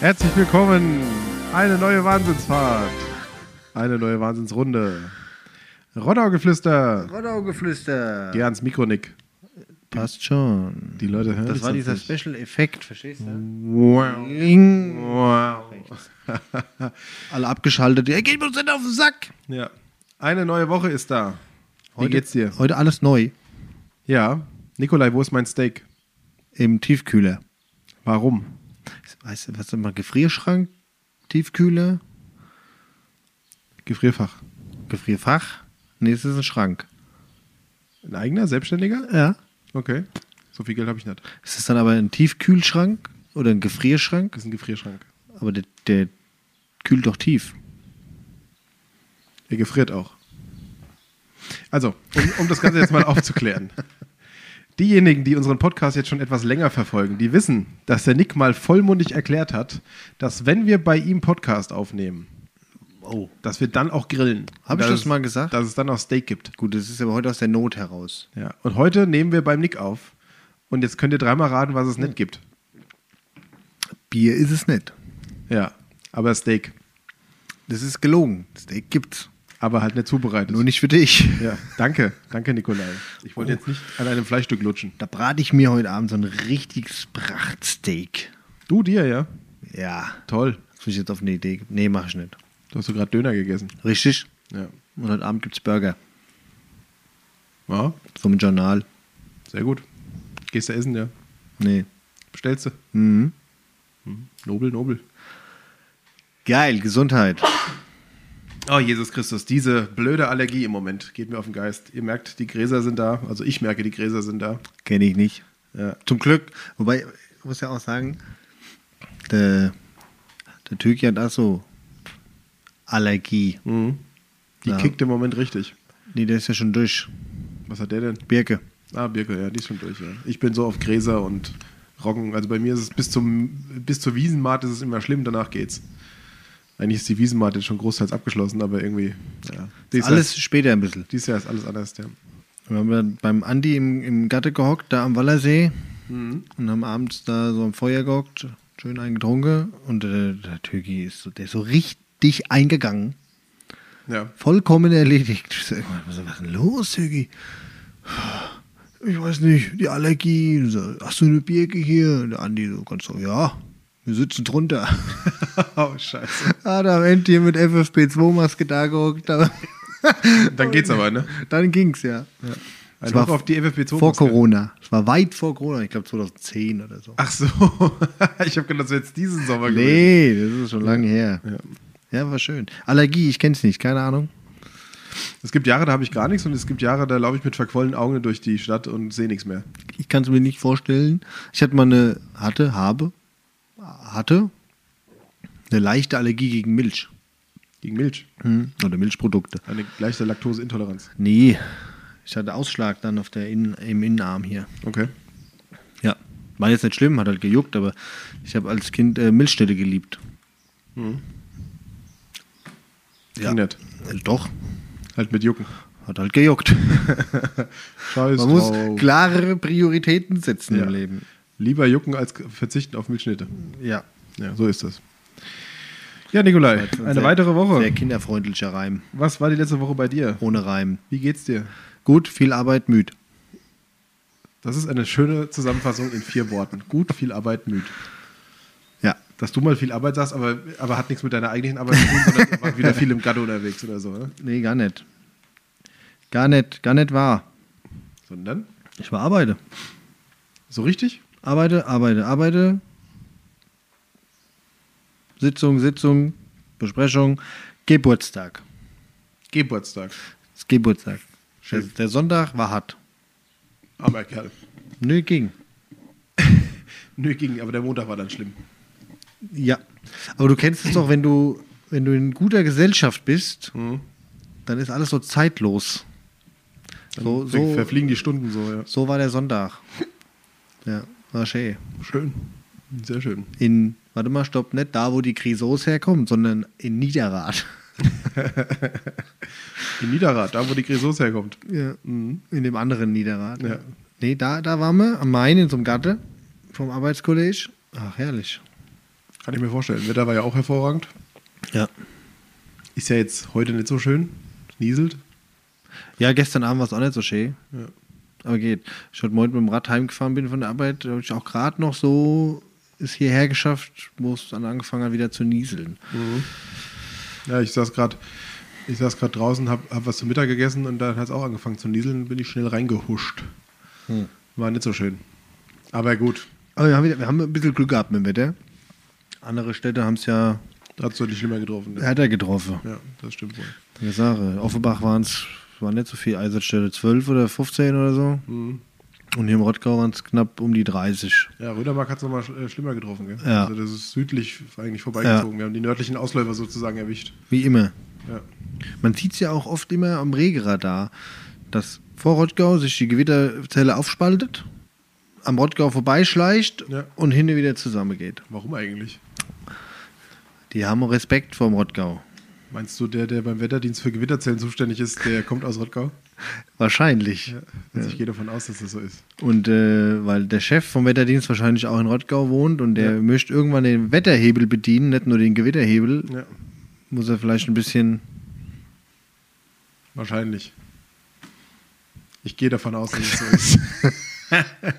Herzlich willkommen. Eine neue Wahnsinnsfahrt. Eine neue Wahnsinnsrunde. Rodau-Geflüster. Rodau-Geflüster. Geh ans Mikro, Nick. Passt schon. Die Leute hören Das war dieser nicht. Special-Effekt, verstehst du? Wow. Ling. Wow. Alle abgeschaltet. Er geht uns nicht auf den Sack. Ja. Eine neue Woche ist da. Wie Heute- geht's dir? Heute alles neu. Ja. Nikolai, wo ist mein Steak? Im Tiefkühler. Warum? Weißt du, was ist mal? Gefrierschrank, Tiefkühler, Gefrierfach. Gefrierfach. Nee, es ist ein Schrank. Ein eigener, selbstständiger? Ja. Okay. So viel Geld habe ich nicht. Ist es dann aber ein Tiefkühlschrank oder ein Gefrierschrank? Das ist ein Gefrierschrank. Aber der, der kühlt doch tief. Er gefriert auch. Also, um, um das Ganze jetzt mal aufzuklären. Diejenigen, die unseren Podcast jetzt schon etwas länger verfolgen, die wissen, dass der Nick mal vollmundig erklärt hat, dass wenn wir bei ihm Podcast aufnehmen, Oh. dass wir dann auch grillen. Hab ich das mal gesagt? Dass es dann auch Steak gibt. Gut, das ist aber heute aus der Not heraus. Ja. Und heute nehmen wir beim Nick auf. Und jetzt könnt ihr dreimal raten, was es nicht gibt. Bier ist es nicht. Ja. Aber Steak. Das ist gelogen. Steak gibt's. Aber halt nicht zubereitet. Nur nicht für dich. Ja. Danke. Danke, Nikolai. Ich wollte jetzt nicht an einem Fleischstück lutschen. Da brate ich mir heute Abend so ein richtiges Prachtsteak. Du dir, ja? Ja. Toll. Das will ich jetzt auf eine Idee. Nee, mach ich nicht. Du hast so gerade Döner gegessen. Richtig. Ja. Und heute Abend gibt's Burger. Ja, Vom Journal. sehr gut. Gehst du essen, ja? Nee. Bestellst du? Mhm. Nobel, nobel. Geil, Gesundheit. Oh, Jesus Christus, diese blöde Allergie im Moment geht mir auf den Geist. Ihr merkt, die Gräser sind da. Also ich merke, die Gräser sind da. Kenne ich nicht. Ja. Zum Glück. Wobei, ich muss ja auch sagen, der, der Türki hat auch so Allergie. Mhm. Die Ja. kickt im Moment richtig. Nee, der ist ja schon durch. Was hat der denn? Birke. Ah, Birke, ja, die ist schon durch, ja. Ich bin so auf Gräser und Roggen. Also bei mir ist es bis, zum, bis zur Wiesenmaat ist es immer schlimm, danach geht's. Eigentlich ist die Wiesenmaat jetzt schon großteils abgeschlossen, aber irgendwie, ja. Alles Jahr, später ein bisschen. dieses Jahr ist alles anders, ja. Wir haben beim Andi im, im Gatte gehockt, da am Wallersee. Mhm. Und haben abends da so am Feuer gehockt, schön eingetrunken. Und äh, der Türki ist so, der ist so richtig eingegangen. Ja. Vollkommen erledigt. Ich was was ist denn los, Türki? Ich weiß nicht, die Allergie. So, Hast du eine Birke hier? Und der Andi so ganz so, ja, wir sitzen drunter. oh, scheiße. ah, da am Ende hier mit FFP2-Maske da gehockt. Da, Dann geht's aber, ne? dann ging's, ja. Ein war Hoch auf die FFP2. Vor Corona. Es war weit vor Corona, ich glaube 2010 oder so. Ach so. ich habe gedacht, das wäre jetzt diesen Sommer gewesen. Nee, das ist schon lange her. Ja. Ja, war schön. Allergie, ich kenn's nicht, keine Ahnung. Es gibt Jahre, da habe ich gar nichts und es gibt Jahre, da laufe ich mit verquollenen Augen durch die Stadt und sehe nichts mehr. Ich kann es mir nicht vorstellen. Ich hatte mal eine, hatte, habe, hatte eine leichte Allergie gegen Milch. Gegen Milch. Oder Milchprodukte. Eine leichte Laktoseintoleranz. Nee, ich hatte Ausschlag dann auf der Innen, im Innenarm hier. Okay. Ja. War jetzt nicht schlimm, hat halt gejuckt, aber ich habe als Kind äh, Milchstädte geliebt. Ging nicht. Äh, doch, Halt mit Jucken. hat halt gejuckt. Scheiß Man muss drauf. klarere Prioritäten setzen Ja. im Leben. Lieber jucken als verzichten auf Milchschnitte. Ja. Ja, so ist das. Ja, Nikolai, eine Sehr- weitere Woche. Sehr kinderfreundlicher Reim. Was war die letzte Woche bei dir? Ohne Reim. Wie geht's dir? Gut, viel Arbeit, müd. Das ist eine schöne Zusammenfassung in vier Worten. Gut, viel Arbeit, müd. Ja. Dass du mal viel Arbeit sagst, aber, aber hat nichts mit deiner eigentlichen Arbeit zu tun, sondern du warst wieder viel im Gatte unterwegs oder so, ne? Nee, gar nicht. Gar nicht, gar nicht wahr. Sondern? Ich war arbeite. So richtig? Arbeite, arbeite, arbeite. Sitzung, Sitzung, Besprechung, Geburtstag. Geburtstag. Das Geburtstag. Der, der Sonntag war hart. Armer Kerl. Nö, ging. Nö, ging, aber der Montag war dann schlimm. Ja. Aber du kennst es doch, wenn du, wenn du in guter Gesellschaft bist, Mhm. dann ist alles so zeitlos. So, Ver- so, Verfliegen die Stunden so, ja. so war der Sonntag. Ja, war schön. Schön. Sehr schön. In, warte mal, stopp, nicht da, wo die Grisos herkommt, sondern in Niederrad. In Niederrad, da wo die Grisos herkommt. Ja. In dem anderen Niederrad. Ja. Nee, da, da waren wir am Main in so einem Gatte vom Arbeitskolleg. Ach, herrlich. Kann ich mir vorstellen. Wetter war ja auch hervorragend. Ja. Ist ja jetzt heute nicht so schön. Es nieselt. Ja, gestern Abend war es auch nicht so schön. Ja. Aber geht. Ich heute Morgen mit dem Rad heimgefahren bin von der Arbeit, habe ich auch gerade noch so es hierher geschafft, wo es dann angefangen hat, wieder zu nieseln. Ja, ich saß gerade ich saß gerade draußen, habe hab was zum Mittag gegessen und dann hat es auch angefangen zu nieseln, bin ich schnell reingehuscht. Hm. War nicht so schön. Aber gut, Aber wir haben, wir haben ein bisschen Glück gehabt mit dem Wetter. Andere Städte haben es ja da hat es deutlich schlimmer getroffen. Ne? härter getroffen. Ja, das stimmt wohl. Die Sache. Offenbach waren es war nicht so viel, Einsatzstelle 12 oder 15 oder so. Mhm. Und hier im Rottgau waren es knapp um die 30. Ja, Rödermark hat es nochmal äh, schlimmer getroffen. Gell? Ja. Also das ist südlich eigentlich vorbeigezogen. Wir haben die nördlichen Ausläufer sozusagen erwischt. Wie immer. Ja. Man sieht es ja auch oft immer am Regeradar, dass vor Rottgau sich die Gewitterzelle aufspaltet, am Rottgau vorbeischleicht Ja. und hinten wieder zusammengeht. Warum eigentlich? Die haben Respekt vor dem Rottgau. Meinst du, der, der beim Wetterdienst für Gewitterzellen zuständig ist, der kommt aus Rottgau? Wahrscheinlich. Ja. Also ich gehe davon aus, dass das so ist. Und äh, weil der Chef vom Wetterdienst wahrscheinlich auch in Rottgau wohnt und der Ja. möchte irgendwann den Wetterhebel bedienen, nicht nur den Gewitterhebel, Ja, muss er vielleicht ein bisschen. wahrscheinlich. Ich gehe davon aus, dass es so ist.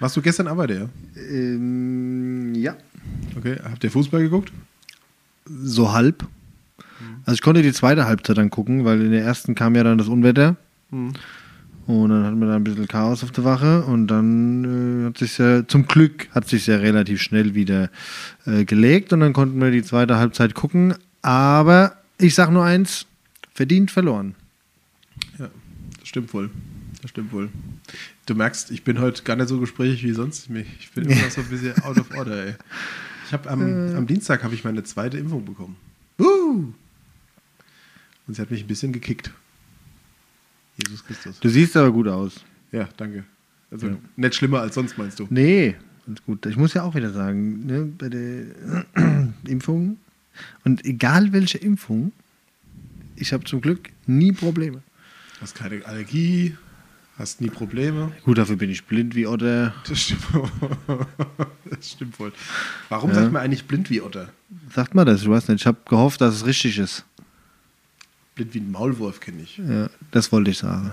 Warst du gestern Arbeit, ja? Ähm, ja. Okay, habt ihr Fußball geguckt? So halb. Also ich konnte die zweite Halbzeit dann gucken, weil in der ersten kam ja dann das Unwetter. Mhm. Und dann hatten wir da ein bisschen Chaos auf der Wache und dann äh, hat sich ja, zum Glück hat sich ja relativ schnell wieder äh, gelegt und dann konnten wir die zweite Halbzeit gucken. Aber ich sag nur eins, verdient verloren. Ja, das stimmt wohl. Das stimmt wohl. Du merkst, ich bin heute gar nicht so gesprächig wie sonst. Ich bin immer noch so ein bisschen out of order, ey. Ich habe am, am Dienstag habe ich meine zweite Impfung bekommen. Uh! Und sie hat mich ein bisschen gekickt. Jesus Christus. Du siehst aber gut aus. Ja, danke. Also Ja. nicht schlimmer als sonst, meinst du? Nee, ganz gut. Ich muss ja auch wieder sagen, ne, bei der Impfung und egal welche Impfung, ich habe zum Glück nie Probleme. Hast keine Allergie, hast nie Probleme. Gut, dafür bin ich blind wie Otter. Das stimmt, das stimmt wohl. Warum Ja. sagt man eigentlich blind wie Otter? Sagt mal das, ich weiß nicht. Ich habe gehofft, dass es richtig ist. Blind wie ein Maulwurf kenne ich. Ja, das wollte ich sagen.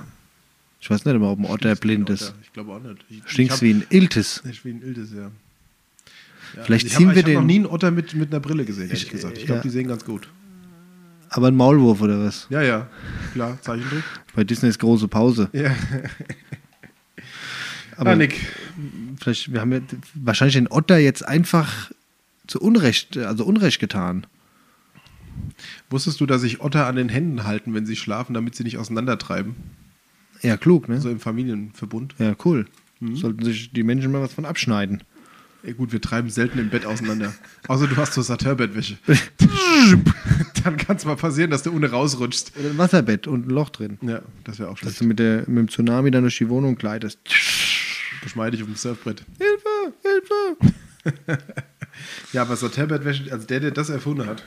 Ich weiß nicht immer, ob ein Otter Stinkst wie ein blind ist. Otter. Ich glaube auch nicht. Ich, Stinkst ich wie ein Iltis. hab- Wie ein Iltis, ja. ja Vielleicht ich ziehen hab, wir ich hab noch den- nie einen Otter mit, mit einer Brille gesehen, ehrlich Ich, gesagt. Ich äh, glaube, ja. die sehen ganz gut. Aber ein Maulwurf oder was? Ja, ja, klar, Zeichentrick. Bei Disneys große Pause. Ja. Aber ah, Nick. vielleicht, wir haben ja wahrscheinlich den Otter jetzt einfach zu Unrecht, also Unrecht getan. Wusstest du, dass sich Otter an den Händen halten, wenn sie schlafen, damit sie nicht auseinandertreiben? Ja, klug, ne? So im Familienverbund. Ja, cool. Mhm. Sollten sich die Menschen mal was von abschneiden. Ja, gut, wir treiben selten im Bett auseinander. Außer du hast so Saturbettwäsche. Dann kann es mal passieren, dass du ohne rausrutschst. Oder ein Wasserbett und ein Loch drin. Ja, das wäre auch Dass schlecht. du mit, der, mit dem Tsunami dann durch die Wohnung gleitest. Geschmeidig auf dem Surfbrett. Hilfe, Hilfe! Ja, aber Saturbettwäsche, also der, der das erfunden hat.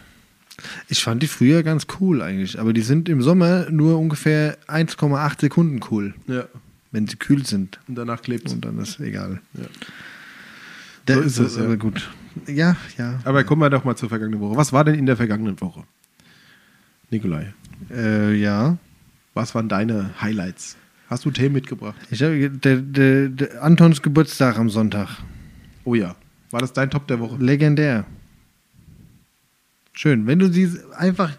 Ich fand die früher ganz cool eigentlich, aber die sind im Sommer nur ungefähr 1,8 Sekunden cool, Ja. wenn sie kühl sind. Und danach klebt Und dann ist egal. Ja. Da So ist es, ja. aber gut. Ja, ja. Aber kommen wir doch mal zur vergangenen Woche. Was war denn in der vergangenen Woche? Nikolai, Äh, ja. was waren deine Highlights? Hast du Themen mitgebracht? Ich hab, der, der, der Antons Geburtstag am Sonntag. Oh ja. War das dein Top der Woche? Legendär. Schön. Wenn du diese einfach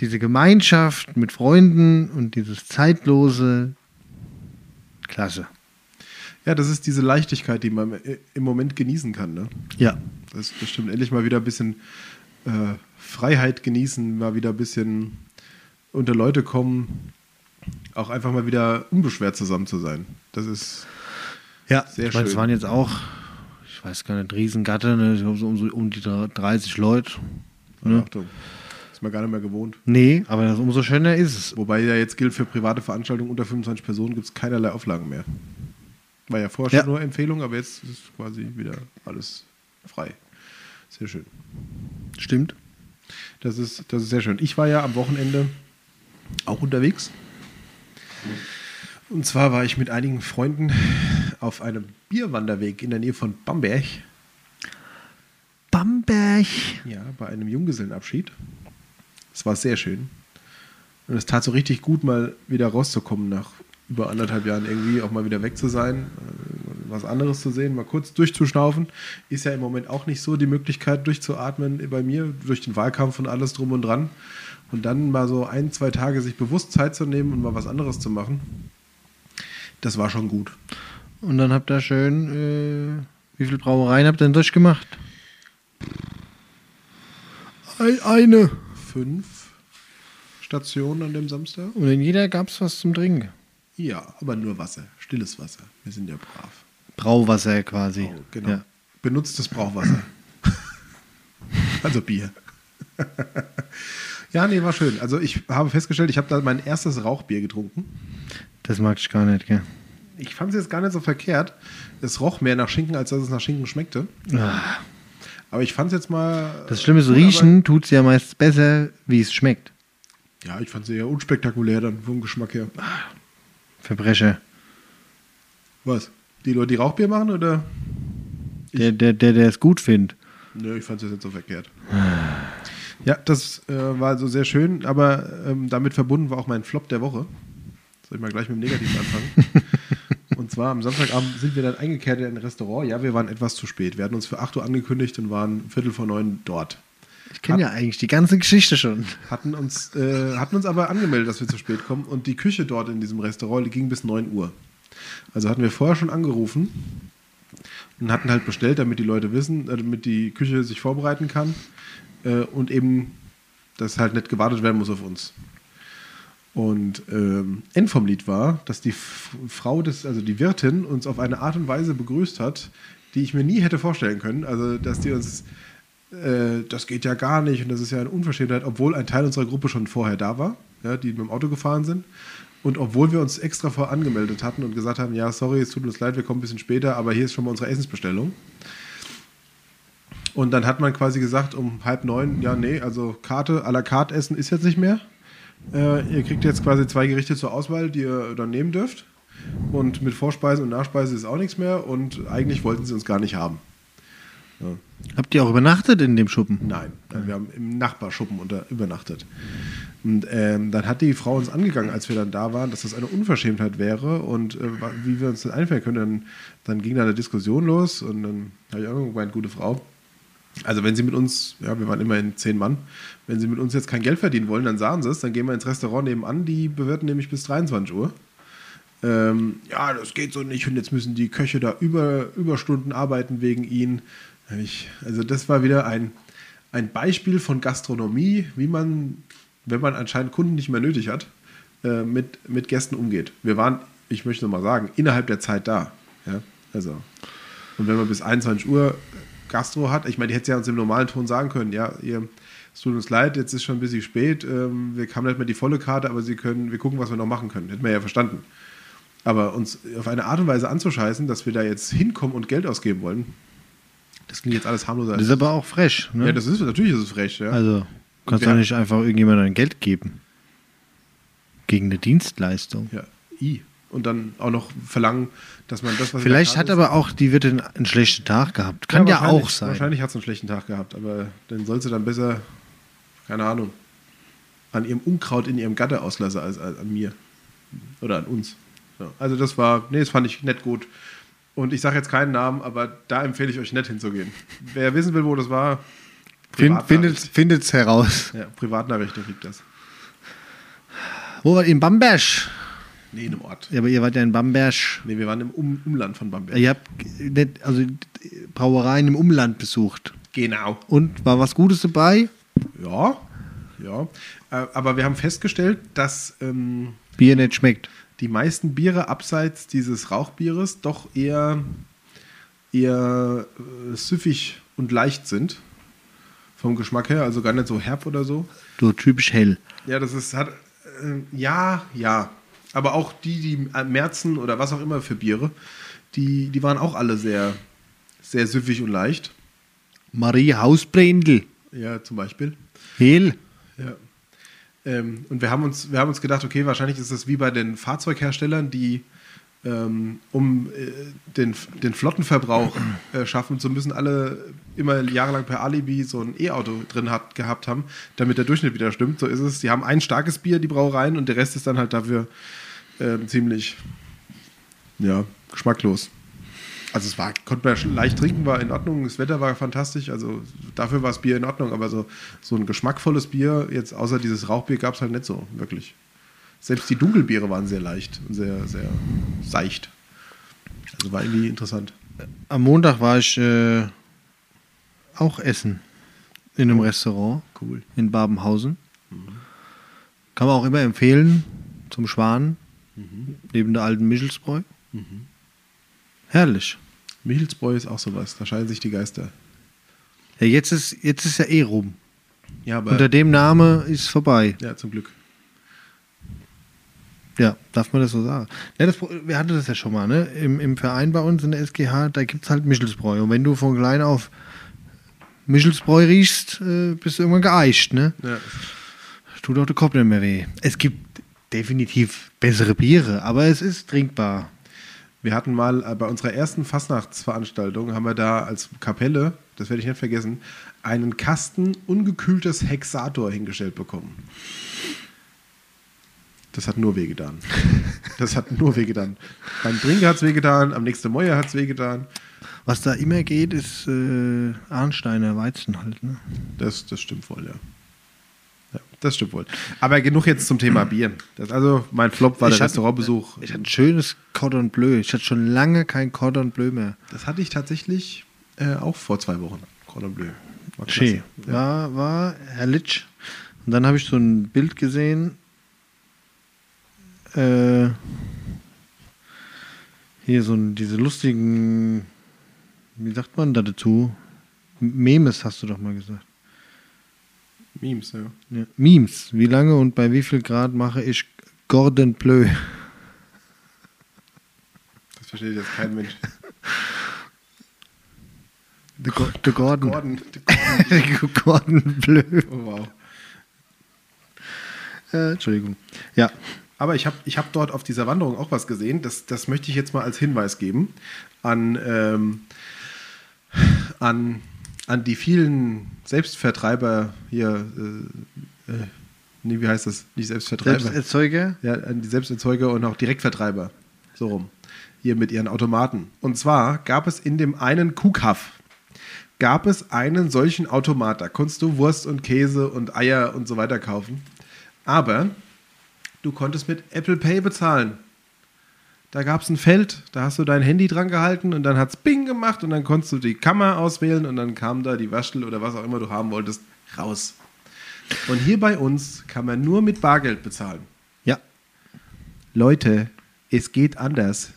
diese Gemeinschaft mit Freunden und dieses zeitlose, klasse. Ja, das ist diese Leichtigkeit, die man im Moment genießen kann. Ne? Ja. Das, das stimmt. Endlich mal wieder ein bisschen äh, Freiheit genießen, mal wieder ein bisschen unter Leute kommen, auch einfach mal wieder unbeschwert zusammen zu sein. Das ist Ja, Sehr ich meine, es schön. waren jetzt auch, ich weiß gar nicht, Riesengatte, ne? ich glaube so um, so um die 30 Leute. Ne? Achtung. Ist man gar nicht mehr gewohnt. Nee, aber das, umso schöner ist es. Wobei ja jetzt gilt, für private Veranstaltungen unter 25 Personen gibt es keinerlei Auflagen mehr. War ja vorher Ja. schon nur Empfehlung, aber jetzt ist quasi wieder alles frei. Sehr schön. Stimmt. Das ist, das ist sehr schön. Ich war ja am Wochenende auch unterwegs. Und zwar war ich mit einigen Freunden auf einem Bierwanderweg in der Nähe von Bamberg. Bamberg. Ja, bei einem Junggesellenabschied. Es war sehr schön. Und es tat so richtig gut, mal wieder rauszukommen nach über anderthalb Jahren irgendwie, auch mal wieder weg zu sein, äh, was anderes zu sehen, mal kurz durchzuschnaufen. Ist ja im Moment auch nicht so die Möglichkeit durchzuatmen bei mir, durch den Wahlkampf und alles drum und dran. Und dann mal so ein, zwei Tage sich bewusst Zeit zu nehmen und mal was anderes zu machen, das war schon gut. Und dann habt ihr schön, äh, wie viele Brauereien habt ihr denn durchgemacht? Ein, eine. Fünf Stationen an dem Samstag? Und in jeder gab es was zum Trinken. Ja, aber nur Wasser, stilles Wasser. Wir sind ja brav. Brauwasser quasi. Oh, genau. Ja. Benutztes Brauchwasser. also Bier. ja, nee, war schön. Also ich habe festgestellt, ich habe da mein erstes Rauchbier getrunken. Das mag ich gar nicht, gell? Ich fand es jetzt gar nicht so verkehrt. Es roch mehr nach Schinken, als dass es nach Schinken schmeckte. Ah. Aber ich fand es jetzt mal. Das Schlimme ist, gut, riechen tut es ja meist besser, wie es schmeckt. Ja, ich fand es eher unspektakulär dann vom Geschmack her. Verbrecher. Was? Die Leute, die Rauchbier machen oder? Der, der, der, der es gut findet. Nö, ich fand es jetzt nicht so verkehrt. Ja, das äh, war also sehr schön, aber ähm, damit verbunden war auch mein Flop der Woche. Soll ich mal gleich mit dem Negativen anfangen? und zwar am Samstagabend sind wir dann eingekehrt in ein Restaurant. Ja, wir waren etwas zu spät. Wir hatten uns für 8 Uhr angekündigt und waren Viertel vor neun dort. Ich kenne ja eigentlich die ganze Geschichte schon. Hatten uns, äh, hatten uns aber angemeldet, dass wir zu spät kommen. Und die Küche dort in diesem Restaurant die ging bis 9 Uhr. Also hatten wir vorher schon angerufen und hatten halt bestellt, damit die Leute wissen, äh, damit die Küche sich vorbereiten kann äh, und eben, dass halt nicht gewartet werden muss auf uns. Und ähm, End vom Lied war, dass die Frau des, also die Wirtin, uns auf eine Art und Weise begrüßt hat, die ich mir nie hätte vorstellen können. Also, dass die uns, äh, das geht ja gar nicht und das ist ja eine Unverschämtheit, obwohl ein Teil unserer Gruppe schon vorher da war, ja, die mit dem Auto gefahren sind. Und obwohl wir uns extra vor angemeldet hatten und gesagt haben, ja, sorry, es tut uns leid, wir kommen ein bisschen später, aber hier ist schon mal unsere Essensbestellung. Und dann hat man quasi gesagt um halb neun, ja, nee, also Karte, à la carte essen ist jetzt nicht mehr. Äh, ihr kriegt jetzt quasi zwei Gerichte zur Auswahl, die ihr dann nehmen dürft. Und mit Vorspeise und Nachspeise ist auch nichts mehr. Und eigentlich wollten sie uns gar nicht haben. Habt ihr auch übernachtet in dem Schuppen? Nein, nein wir haben im Nachbarschuppen unter, übernachtet. Und ähm, dann hat die Frau uns angegangen, als wir dann da waren, dass das eine Unverschämtheit wäre und äh, wie wir uns das einfallen können. Dann, dann ging da eine Diskussion los und dann habe ich auch gemeint, gute Frau. Also wenn Sie mit uns, ja, wir waren immerhin zehn Mann, wenn Sie mit uns jetzt kein Geld verdienen wollen, dann sagen Sie es, dann gehen wir ins Restaurant nebenan, die bewirten nämlich bis 23 Uhr. Ähm, ja, das geht so nicht und jetzt müssen die Köche da über, Überstunden arbeiten wegen ihnen. Ich, also das war wieder ein, ein Beispiel von Gastronomie, wie man, wenn man anscheinend Kunden nicht mehr nötig hat, äh, mit, mit Gästen umgeht. Wir waren, ich möchte noch mal sagen, innerhalb der Zeit da. Ja? Also, und wenn man bis 21 Uhr Gastro hat, ich meine, die hätte ja uns im normalen Ton sagen können, ja, ihr, es tut uns leid, jetzt ist schon ein bisschen spät, ähm, wir haben nicht mehr die volle Karte, aber sie können, wir gucken, was wir noch machen können. Hätten wir ja verstanden. Aber uns auf eine Art und Weise anzuscheißen, dass wir da jetzt hinkommen und Geld ausgeben wollen, das klingt jetzt alles harmloser. Das ist aber auch frech. Ne? ja, das ist natürlich ist es frech, ja. also, kannst du nicht einfach irgendjemandem Geld geben. Gegen eine Dienstleistung. ja, i. Und dann auch noch verlangen, dass man das, was Vielleicht hat Karte aber auch die Wirtin einen schlechten Tag gehabt. Kann ja, wahrscheinlich- auch sein. Wahrscheinlich hat sie einen schlechten Tag gehabt, aber dann soll sie dann besser, keine Ahnung, an ihrem Unkraut in ihrem Gatter auslassen als, als an mir. Oder an uns. So. Also das war, nee, das fand ich nett gut. Und ich sage jetzt keinen Namen, aber da empfehle ich euch nicht hinzugehen. Wer wissen will, wo das war, Find, findet findet's heraus. Ja, Privatnachrichten kriegt das. Wo war in Bamberg? Nee, in einem Ort. Ja, aber ihr wart ja in Bamberg. Nee, wir waren im um Umland von Bamberg. Ihr habt nicht, also Brauereien im Umland besucht. Genau. Und war was Gutes dabei? Ja, ja. Äh, aber wir haben festgestellt, dass ähm, Bier nicht schmeckt. die meisten Biere abseits dieses Rauchbieres doch eher, eher äh, süffig und leicht sind. Vom Geschmack her, also gar nicht so herb oder so. So typisch hell. Ja, das ist, hat, äh, ja, ja. Aber auch die, die äh, Märzen oder was auch immer für Biere, die, die waren auch alle sehr, sehr süffig und leicht. Marie Hausbrendel. Ja, zum Beispiel. Hell. Ja. Ähm, und wir haben, uns, wir haben uns gedacht, okay, wahrscheinlich ist das wie bei den Fahrzeugherstellern, die ähm, um äh, den, den Flottenverbrauch äh, schaffen zu müssen, alle immer jahrelang per Alibi so ein E-Auto drin hat, gehabt haben, damit der Durchschnitt wieder stimmt. So ist es. Die haben ein starkes Bier, die Brauereien, und der Rest ist dann halt dafür ähm, ziemlich ja, geschmacklos. Also es war, konnte man ja leicht trinken, war in Ordnung, das Wetter war fantastisch, also dafür war das Bier in Ordnung, aber so, so ein geschmackvolles Bier, jetzt außer dieses Rauchbier, gab es halt nicht so, wirklich. Selbst die Dunkelbiere waren sehr leicht und sehr, sehr seicht. Also war irgendwie interessant. Am Montag war ich äh, auch essen in einem Restaurant Cool. in Babenhausen. Kann man auch immer empfehlen zum Schwan, neben der alten Michelsbräu. Herrlich. Michelsbräu ist auch sowas, da scheiden sich die Geister. Ja, jetzt ist, jetzt ist ja eh rum. Ja, aber Unter dem Name ist vorbei. ja, zum Glück. Ja, darf man das so sagen? Ne, das, wir hatten das ja schon mal, ne? Im, Im Verein bei uns in der SGH, da gibt es halt Michelsbräu. Und wenn du von klein auf Michelsbräu riechst, äh, bist du irgendwann geeicht, ne? Ja. Tut auch der Kopf nicht mehr weh. Es gibt definitiv bessere Biere, aber es ist trinkbar. Wir hatten mal äh, bei unserer ersten Fastnachtsveranstaltung, haben wir da als Kapelle, das werde ich nicht vergessen, einen Kasten ungekühltes Hexator hingestellt bekommen. Das hat nur wehgetan. Das hat nur wehgetan. Beim Trinken hat es wehgetan, am nächsten Mäuer hat es wehgetan. Was da immer geht, ist äh, Arnsteiner Weizen halt, ne? Das, das stimmt wohl, ja. Das stimmt wohl. Aber genug jetzt zum Thema Bier. Das, also mein Flop war Ich der hatte- Restaurantbesuch. Ich hatte ein schönes Cordon Bleu. Ich hatte schon lange kein Cordon Bleu mehr. Das hatte ich tatsächlich äh, auch vor zwei Wochen. Cordon Bleu. War Schön. Ja. War, war herrlich. Und dann habe ich so ein Bild gesehen. Äh, hier so ein, diese lustigen, wie sagt man da dazu? Memes hast du doch mal gesagt. Memes, ja. Ja. Memes. Wie lange und bei wie viel Grad mache ich Gordon Bleu? Das versteht jetzt kein Mensch. The, Go the Gordon. Gordon. Gordon. Gordon Bleu. Oh, wow. Äh, Entschuldigung. Ja. Aber ich habe ich hab dort auf dieser Wanderung auch was gesehen. Das, das möchte ich jetzt mal als Hinweis geben an, ähm, an, an die vielen Selbstvertreiber hier. Äh, äh, nee, wie heißt das? Nicht Selbstvertreiber. Selbsterzeuger? Ja, an die Selbsterzeuger und auch Direktvertreiber. So rum. Hier mit ihren Automaten. Und zwar gab es in dem einen Kuhkaff gab es einen solchen Automat. Da konntest du Wurst und Käse und Eier und so weiter kaufen. Aber du konntest mit Apple Pay bezahlen. Da gab es ein Feld, da hast du dein Handy dran gehalten und dann hat es Bing gemacht und dann konntest du die Kammer auswählen und dann kam da die Waschel oder was auch immer du haben wolltest raus. Und hier bei uns kann man nur mit Bargeld bezahlen. Ja. Leute, es geht anders.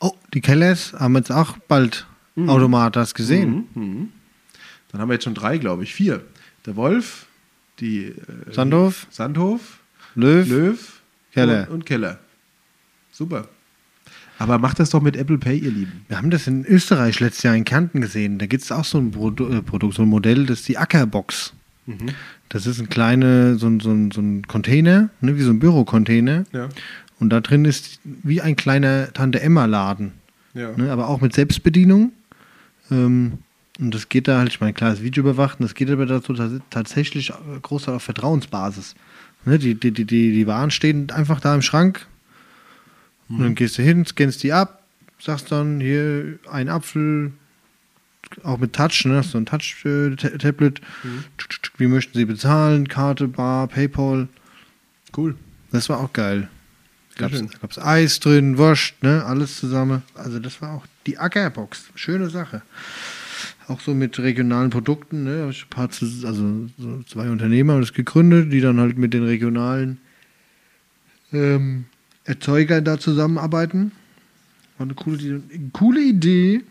Oh, die Kellers haben jetzt auch bald Automat, hast gesehen. Mhm. Dann haben wir jetzt schon drei, glaube ich. Vier. Der Wolf, die äh, Sandhof, Sandhof, Löw, Löw Keller. Und, und Keller. Super. Aber macht das doch mit Apple Pay, ihr Lieben. Wir haben das in Österreich letztes Jahr in Kärnten gesehen. Da gibt es auch so ein Produ äh, Produkt, so ein Modell, das ist die Ackerbox. Das ist ein kleiner, so ein, so ein, so ein Container, ne, wie so ein Bürocontainer. Ja. Und da drin ist wie ein kleiner Tante-Emma-Laden. Ja. Ne, aber auch mit Selbstbedienung. Ähm, und das geht da halt, ich meine, klar, das Video überwacht, und das geht aber dazu tats- tatsächlich äh, großteil auf Vertrauensbasis. Ne, die, die, die, die Waren stehen einfach da im Schrank. Und dann gehst du hin, scannst die ab, sagst dann hier ein Apfel, auch mit Touch, ne? So ein Touch-Tablet. Wie möchten Sie bezahlen? Karte, Bar, PayPal. Cool. Das war auch geil. Sehr Gab's, schön. gab's Eis drin, Wurst, ne? Alles zusammen. Also das war auch die Ackerbox. Schöne Sache. Auch so mit regionalen Produkten, ne? Ich ein paar, also so zwei Unternehmer haben das gegründet, die dann halt mit den regionalen ähm, Erzeugern da zusammenarbeiten. War eine coole, Idee- coole Idee.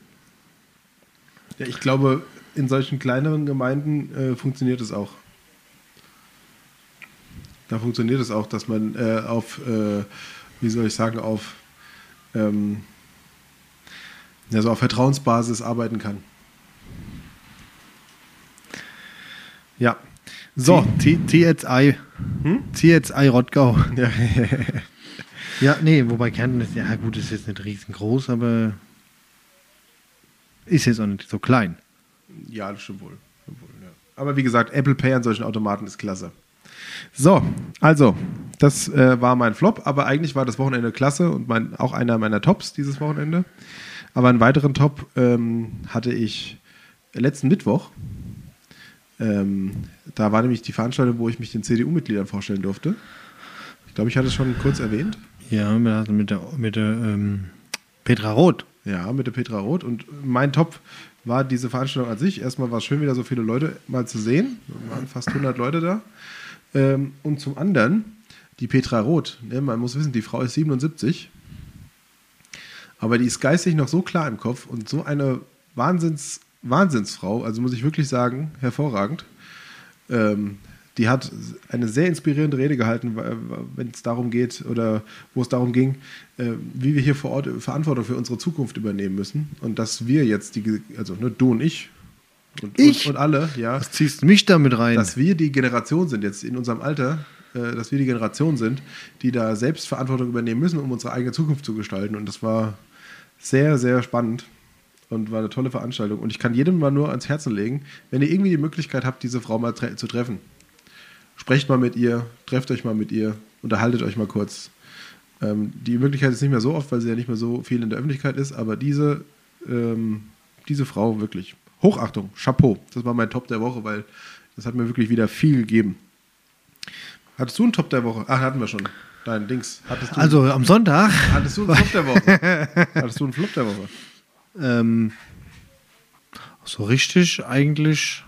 Ja, ich glaube, in solchen kleineren Gemeinden äh, funktioniert es auch. Da funktioniert es auch, dass man äh, auf, äh, wie soll ich sagen, auf, ähm, ja, so auf Vertrauensbasis arbeiten kann. Ja. So. T- TSI. Hm? TSI Rottgau. Ja. Ja, nee, wobei Kärnten ist, ja gut, ist jetzt nicht riesengroß, aber ist jetzt auch nicht so klein. Ja, das stimmt wohl. Stimmt wohl ja. Aber wie gesagt, Apple Pay an solchen Automaten ist klasse. So, also, das äh, war mein Flop, aber eigentlich war das Wochenende klasse und mein, auch einer meiner Tops dieses Wochenende. Aber einen weiteren Top ähm, hatte ich letzten Mittwoch. Ähm, da war nämlich die Veranstaltung, wo ich mich den CDU-Mitgliedern vorstellen durfte. Ich glaube, ich hatte es schon kurz erwähnt. Ja, mit der, mit der ähm, Petra Roth. Ja, mit der Petra Roth. Und mein Top war diese Veranstaltung an sich. Erstmal war es schön, wieder so viele Leute mal zu sehen. Es waren fast 100 Leute da. Ähm, und zum anderen, die Petra Roth. Ne, man muss wissen, die Frau ist 77. Aber die ist geistig noch so klar im Kopf und so eine Wahnsinns, Wahnsinnsfrau. Also muss ich wirklich sagen, hervorragend. Ähm, die hat eine sehr inspirierende Rede gehalten, wenn es darum geht oder wo es darum ging, äh, wie wir hier vor Ort Verantwortung für unsere Zukunft übernehmen müssen und dass wir jetzt die, also ne, du und ich und, ich? Und, und alle, ja, Was ziehst mich damit rein? dass wir die Generation sind jetzt in unserem Alter, äh, dass wir die Generation sind, die da selbst Verantwortung übernehmen müssen, um unsere eigene Zukunft zu gestalten. Und das war sehr, sehr spannend und war eine tolle Veranstaltung. Und ich kann jedem mal nur ans Herzen legen, wenn ihr irgendwie die Möglichkeit habt, diese Frau mal tre zu treffen, sprecht mal mit ihr, trefft euch mal mit ihr, unterhaltet euch mal kurz. Ähm, die Möglichkeit ist nicht mehr so oft, weil sie ja nicht mehr so viel in der Öffentlichkeit ist, aber diese, ähm, diese Frau wirklich. Hochachtung, Chapeau. Das war mein Top der Woche, weil das hat mir wirklich wieder viel gegeben. Hattest du einen Top der Woche? Ach, hatten wir schon. Dein Dings. Hattest du, also am Sonntag. hattest du einen Flop der Woche? hattest du einen Flop der Woche? Ähm, so richtig eigentlich.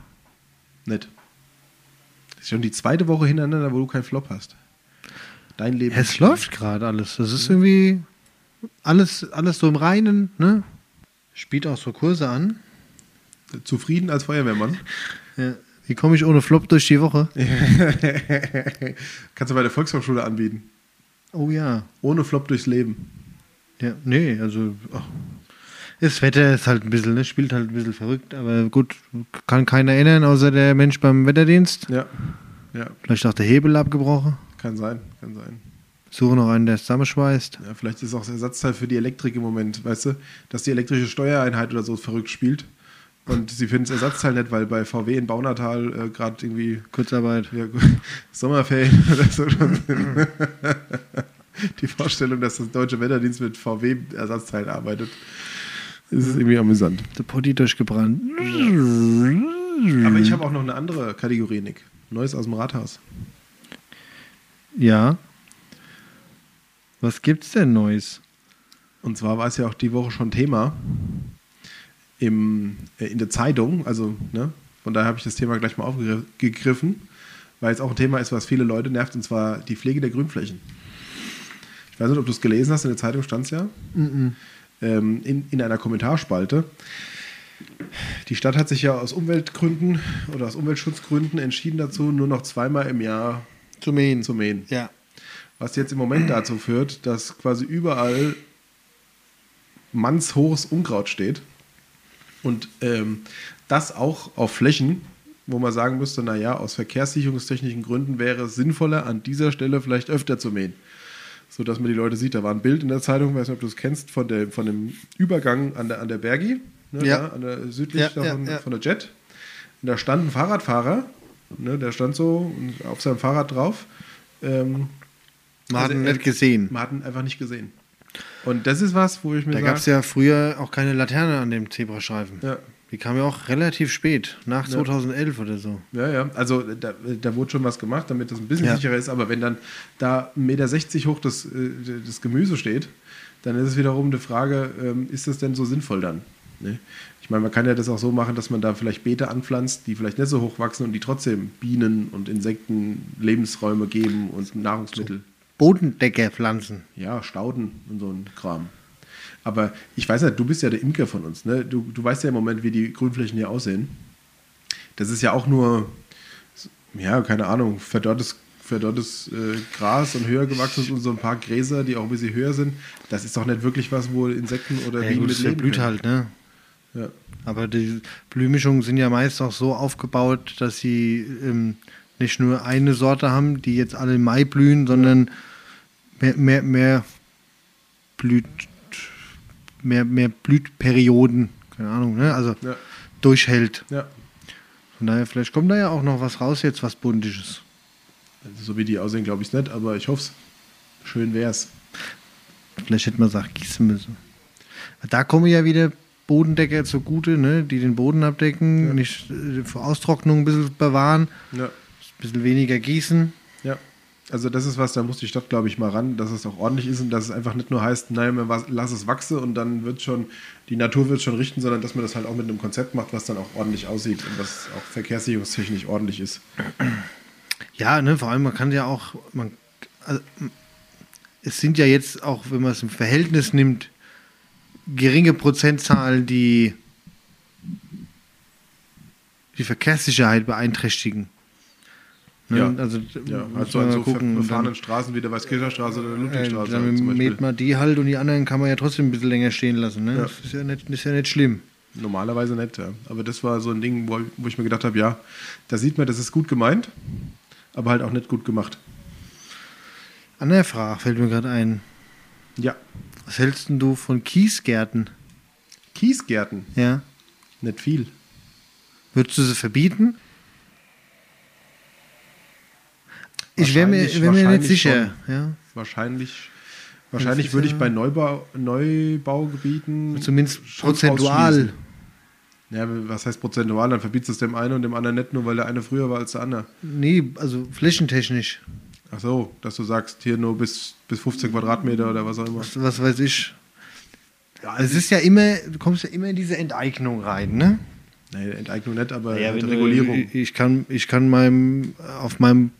Nicht. Schon die zweite Woche hintereinander, wo du keinen Flop hast. Dein Leben. Es läuft gerade alles. Das ist irgendwie alles, alles so im Reinen, ne? Spielt auch so Kurse an. Zufrieden als Feuerwehrmann. Ja. Wie komme ich ohne Flop durch die Woche? Kannst du bei der Volkshochschule anbieten. Oh ja. Ohne Flop durchs Leben. Ja, nee, also. ach. Das Wetter ist halt ein bisschen, ne? Spielt halt ein bisschen verrückt, aber gut, kann keiner erinnern, außer der Mensch beim Wetterdienst. Ja. Ja, Vielleicht auch der Hebel abgebrochen. kann sein, kann sein. Suche noch einen, der es zusammenschweißt. Ja, vielleicht ist auch das Ersatzteil für die Elektrik im Moment, weißt du, dass die elektrische Steuereinheit oder so verrückt spielt. Und sie finden das Ersatzteil nicht, weil bei VW in Baunatal äh, gerade irgendwie Kurzarbeit. ja, Sommerferien oder so. Die Vorstellung, dass das deutsche Wetterdienst mit VW-Ersatzteilen arbeitet, ist es irgendwie amüsant. Der Potti durchgebrannt. Aber ich habe auch noch eine andere Kategorie, Nick. Neues aus dem Rathaus. Ja. Was gibt's denn Neues? Und zwar war es ja auch die Woche schon Thema im, äh, in der Zeitung. Also, ne, von daher habe ich das Thema gleich mal aufgegriffen, weil es auch ein Thema ist, was viele Leute nervt, und zwar die Pflege der Grünflächen. Ich weiß nicht, ob du es gelesen hast, in der Zeitung stand es ja. Ähm, in, in einer Kommentarspalte. Die Stadt hat sich ja aus Umweltgründen oder aus Umweltschutzgründen entschieden dazu, nur noch zweimal im Jahr Zu mähen. zu mähen. Ja. Was jetzt im Moment dazu führt, dass quasi überall mannshohes Unkraut steht. Und ähm, das auch auf Flächen, wo man sagen müsste, naja, aus verkehrssicherungstechnischen Gründen wäre es sinnvoller, an dieser Stelle vielleicht öfter zu mähen. So dass man die Leute sieht. Da war ein Bild in der Zeitung, weiß nicht, ob du es kennst, von, der, von dem Übergang an der, an der Bergi, ne, Ja. da, an der südlich Ja, davon, ja, von der Jet. Und da stand ein Fahrradfahrer, ne, der stand so auf seinem Fahrrad drauf. Ähm, Man hat also ihn er- nicht gesehen. man hat ihn einfach nicht gesehen. Und das ist was, wo ich mir Da gab es ja früher auch keine Laterne an dem Zebrastreifen. ja, Die kam ja auch relativ spät, nach Ja. 2011 oder so. ja, ja, also da, da wurde schon was gemacht, damit das ein bisschen Ja. sicherer ist, aber wenn dann da 1,60 Meter hoch das, äh, das Gemüse steht, dann ist es wiederum eine Frage, ähm, ist das denn so sinnvoll dann? Ne? Ich meine, man kann ja das auch so machen, dass man da vielleicht Beete anpflanzt, die vielleicht nicht so hoch wachsen und die trotzdem Bienen und Insekten Lebensräume geben und Nahrungsmittel. Bodendeckerpflanzen. Ja, Stauden und so ein Kram. Aber ich weiß nicht, du bist ja der Imker von uns. Ne? Du, du weißt ja im Moment, wie die Grünflächen hier aussehen. Das ist ja auch nur, ja, keine Ahnung, verdorrtes, verdorrtes äh, Gras und höher gewachsenes und so ein paar Gräser, die auch ein bisschen höher sind. Das ist doch nicht wirklich was, wo Insekten oder Ja, Bienen gut, mit blüht leben können. halt, ne? Ja. Aber die Blühmischungen sind ja meist auch so aufgebaut, dass sie ähm, nicht nur eine Sorte haben, die jetzt alle im Mai blühen, sondern mehr, mehr, mehr blüht, mehr, mehr Blütperioden, keine Ahnung, ne? also Ja. durchhält. Ja. Von daher, vielleicht kommt da ja auch noch was raus jetzt, was Buntisches. Also, so wie die aussehen, glaube ich es nicht, aber ich hoffe es. Schön wär's. Vielleicht hätte man es auch gießen müssen. Da kommen ja wieder Bodendecker zugute, ne? die den Boden abdecken, Ja. nicht äh, vor Austrocknung ein bisschen bewahren, Ja. ein bisschen weniger gießen. Also das ist was, da muss die Stadt, glaube ich, mal ran, dass es auch ordentlich ist und dass es einfach nicht nur heißt, nein, lass es wachsen und dann wird schon, die Natur wird schon richten, sondern dass man das halt auch mit einem Konzept macht, was dann auch ordentlich aussieht und was auch verkehrssicherungstechnisch ordentlich ist. Ja, ne, vor allem man kann ja auch, man, also, es sind ja jetzt auch, wenn man es im Verhältnis nimmt, geringe Prozentzahlen, die die Verkehrssicherheit beeinträchtigen. Ne? Ja. also Ja, also man an so gucken. befahrenen Straßen wie der Weißkircher Straße oder der äh, Ludwigstraße dann halt mäht man die halt und die anderen kann man ja trotzdem ein bisschen länger stehen lassen. Ne? Ja. Das, ist ja nicht, ist ja nicht schlimm. Normalerweise nicht, ja. Aber das war so ein Ding, wo, wo ich mir gedacht habe, ja, da sieht man, das ist gut gemeint, aber halt auch nicht gut gemacht. Andere Frage fällt mir gerade ein. Ja. Was hältst du von Kiesgärten? Kiesgärten, Ja. nicht viel. Würdest du sie verbieten? Ich wäre mir, wär mir nicht sicher. Ja. Wahrscheinlich, wahrscheinlich würde ich bei Neubau, Neubaugebieten. Zumindest schon prozentual. Ja, was heißt prozentual? Dann verbietst du es dem einen und dem anderen nicht, nur weil der eine früher war als der andere. Nee, also flächentechnisch. Ach so, dass du sagst, hier nur bis, bis 15 Quadratmeter oder was auch immer. Was, was weiß ich. Ja, Es ist ja immer, du kommst ja immer in diese Enteignung rein, ne? nee, Enteignung nicht, aber Ja, halt wenn du- Regulierung. Ich kann, ich kann meinem, auf meinem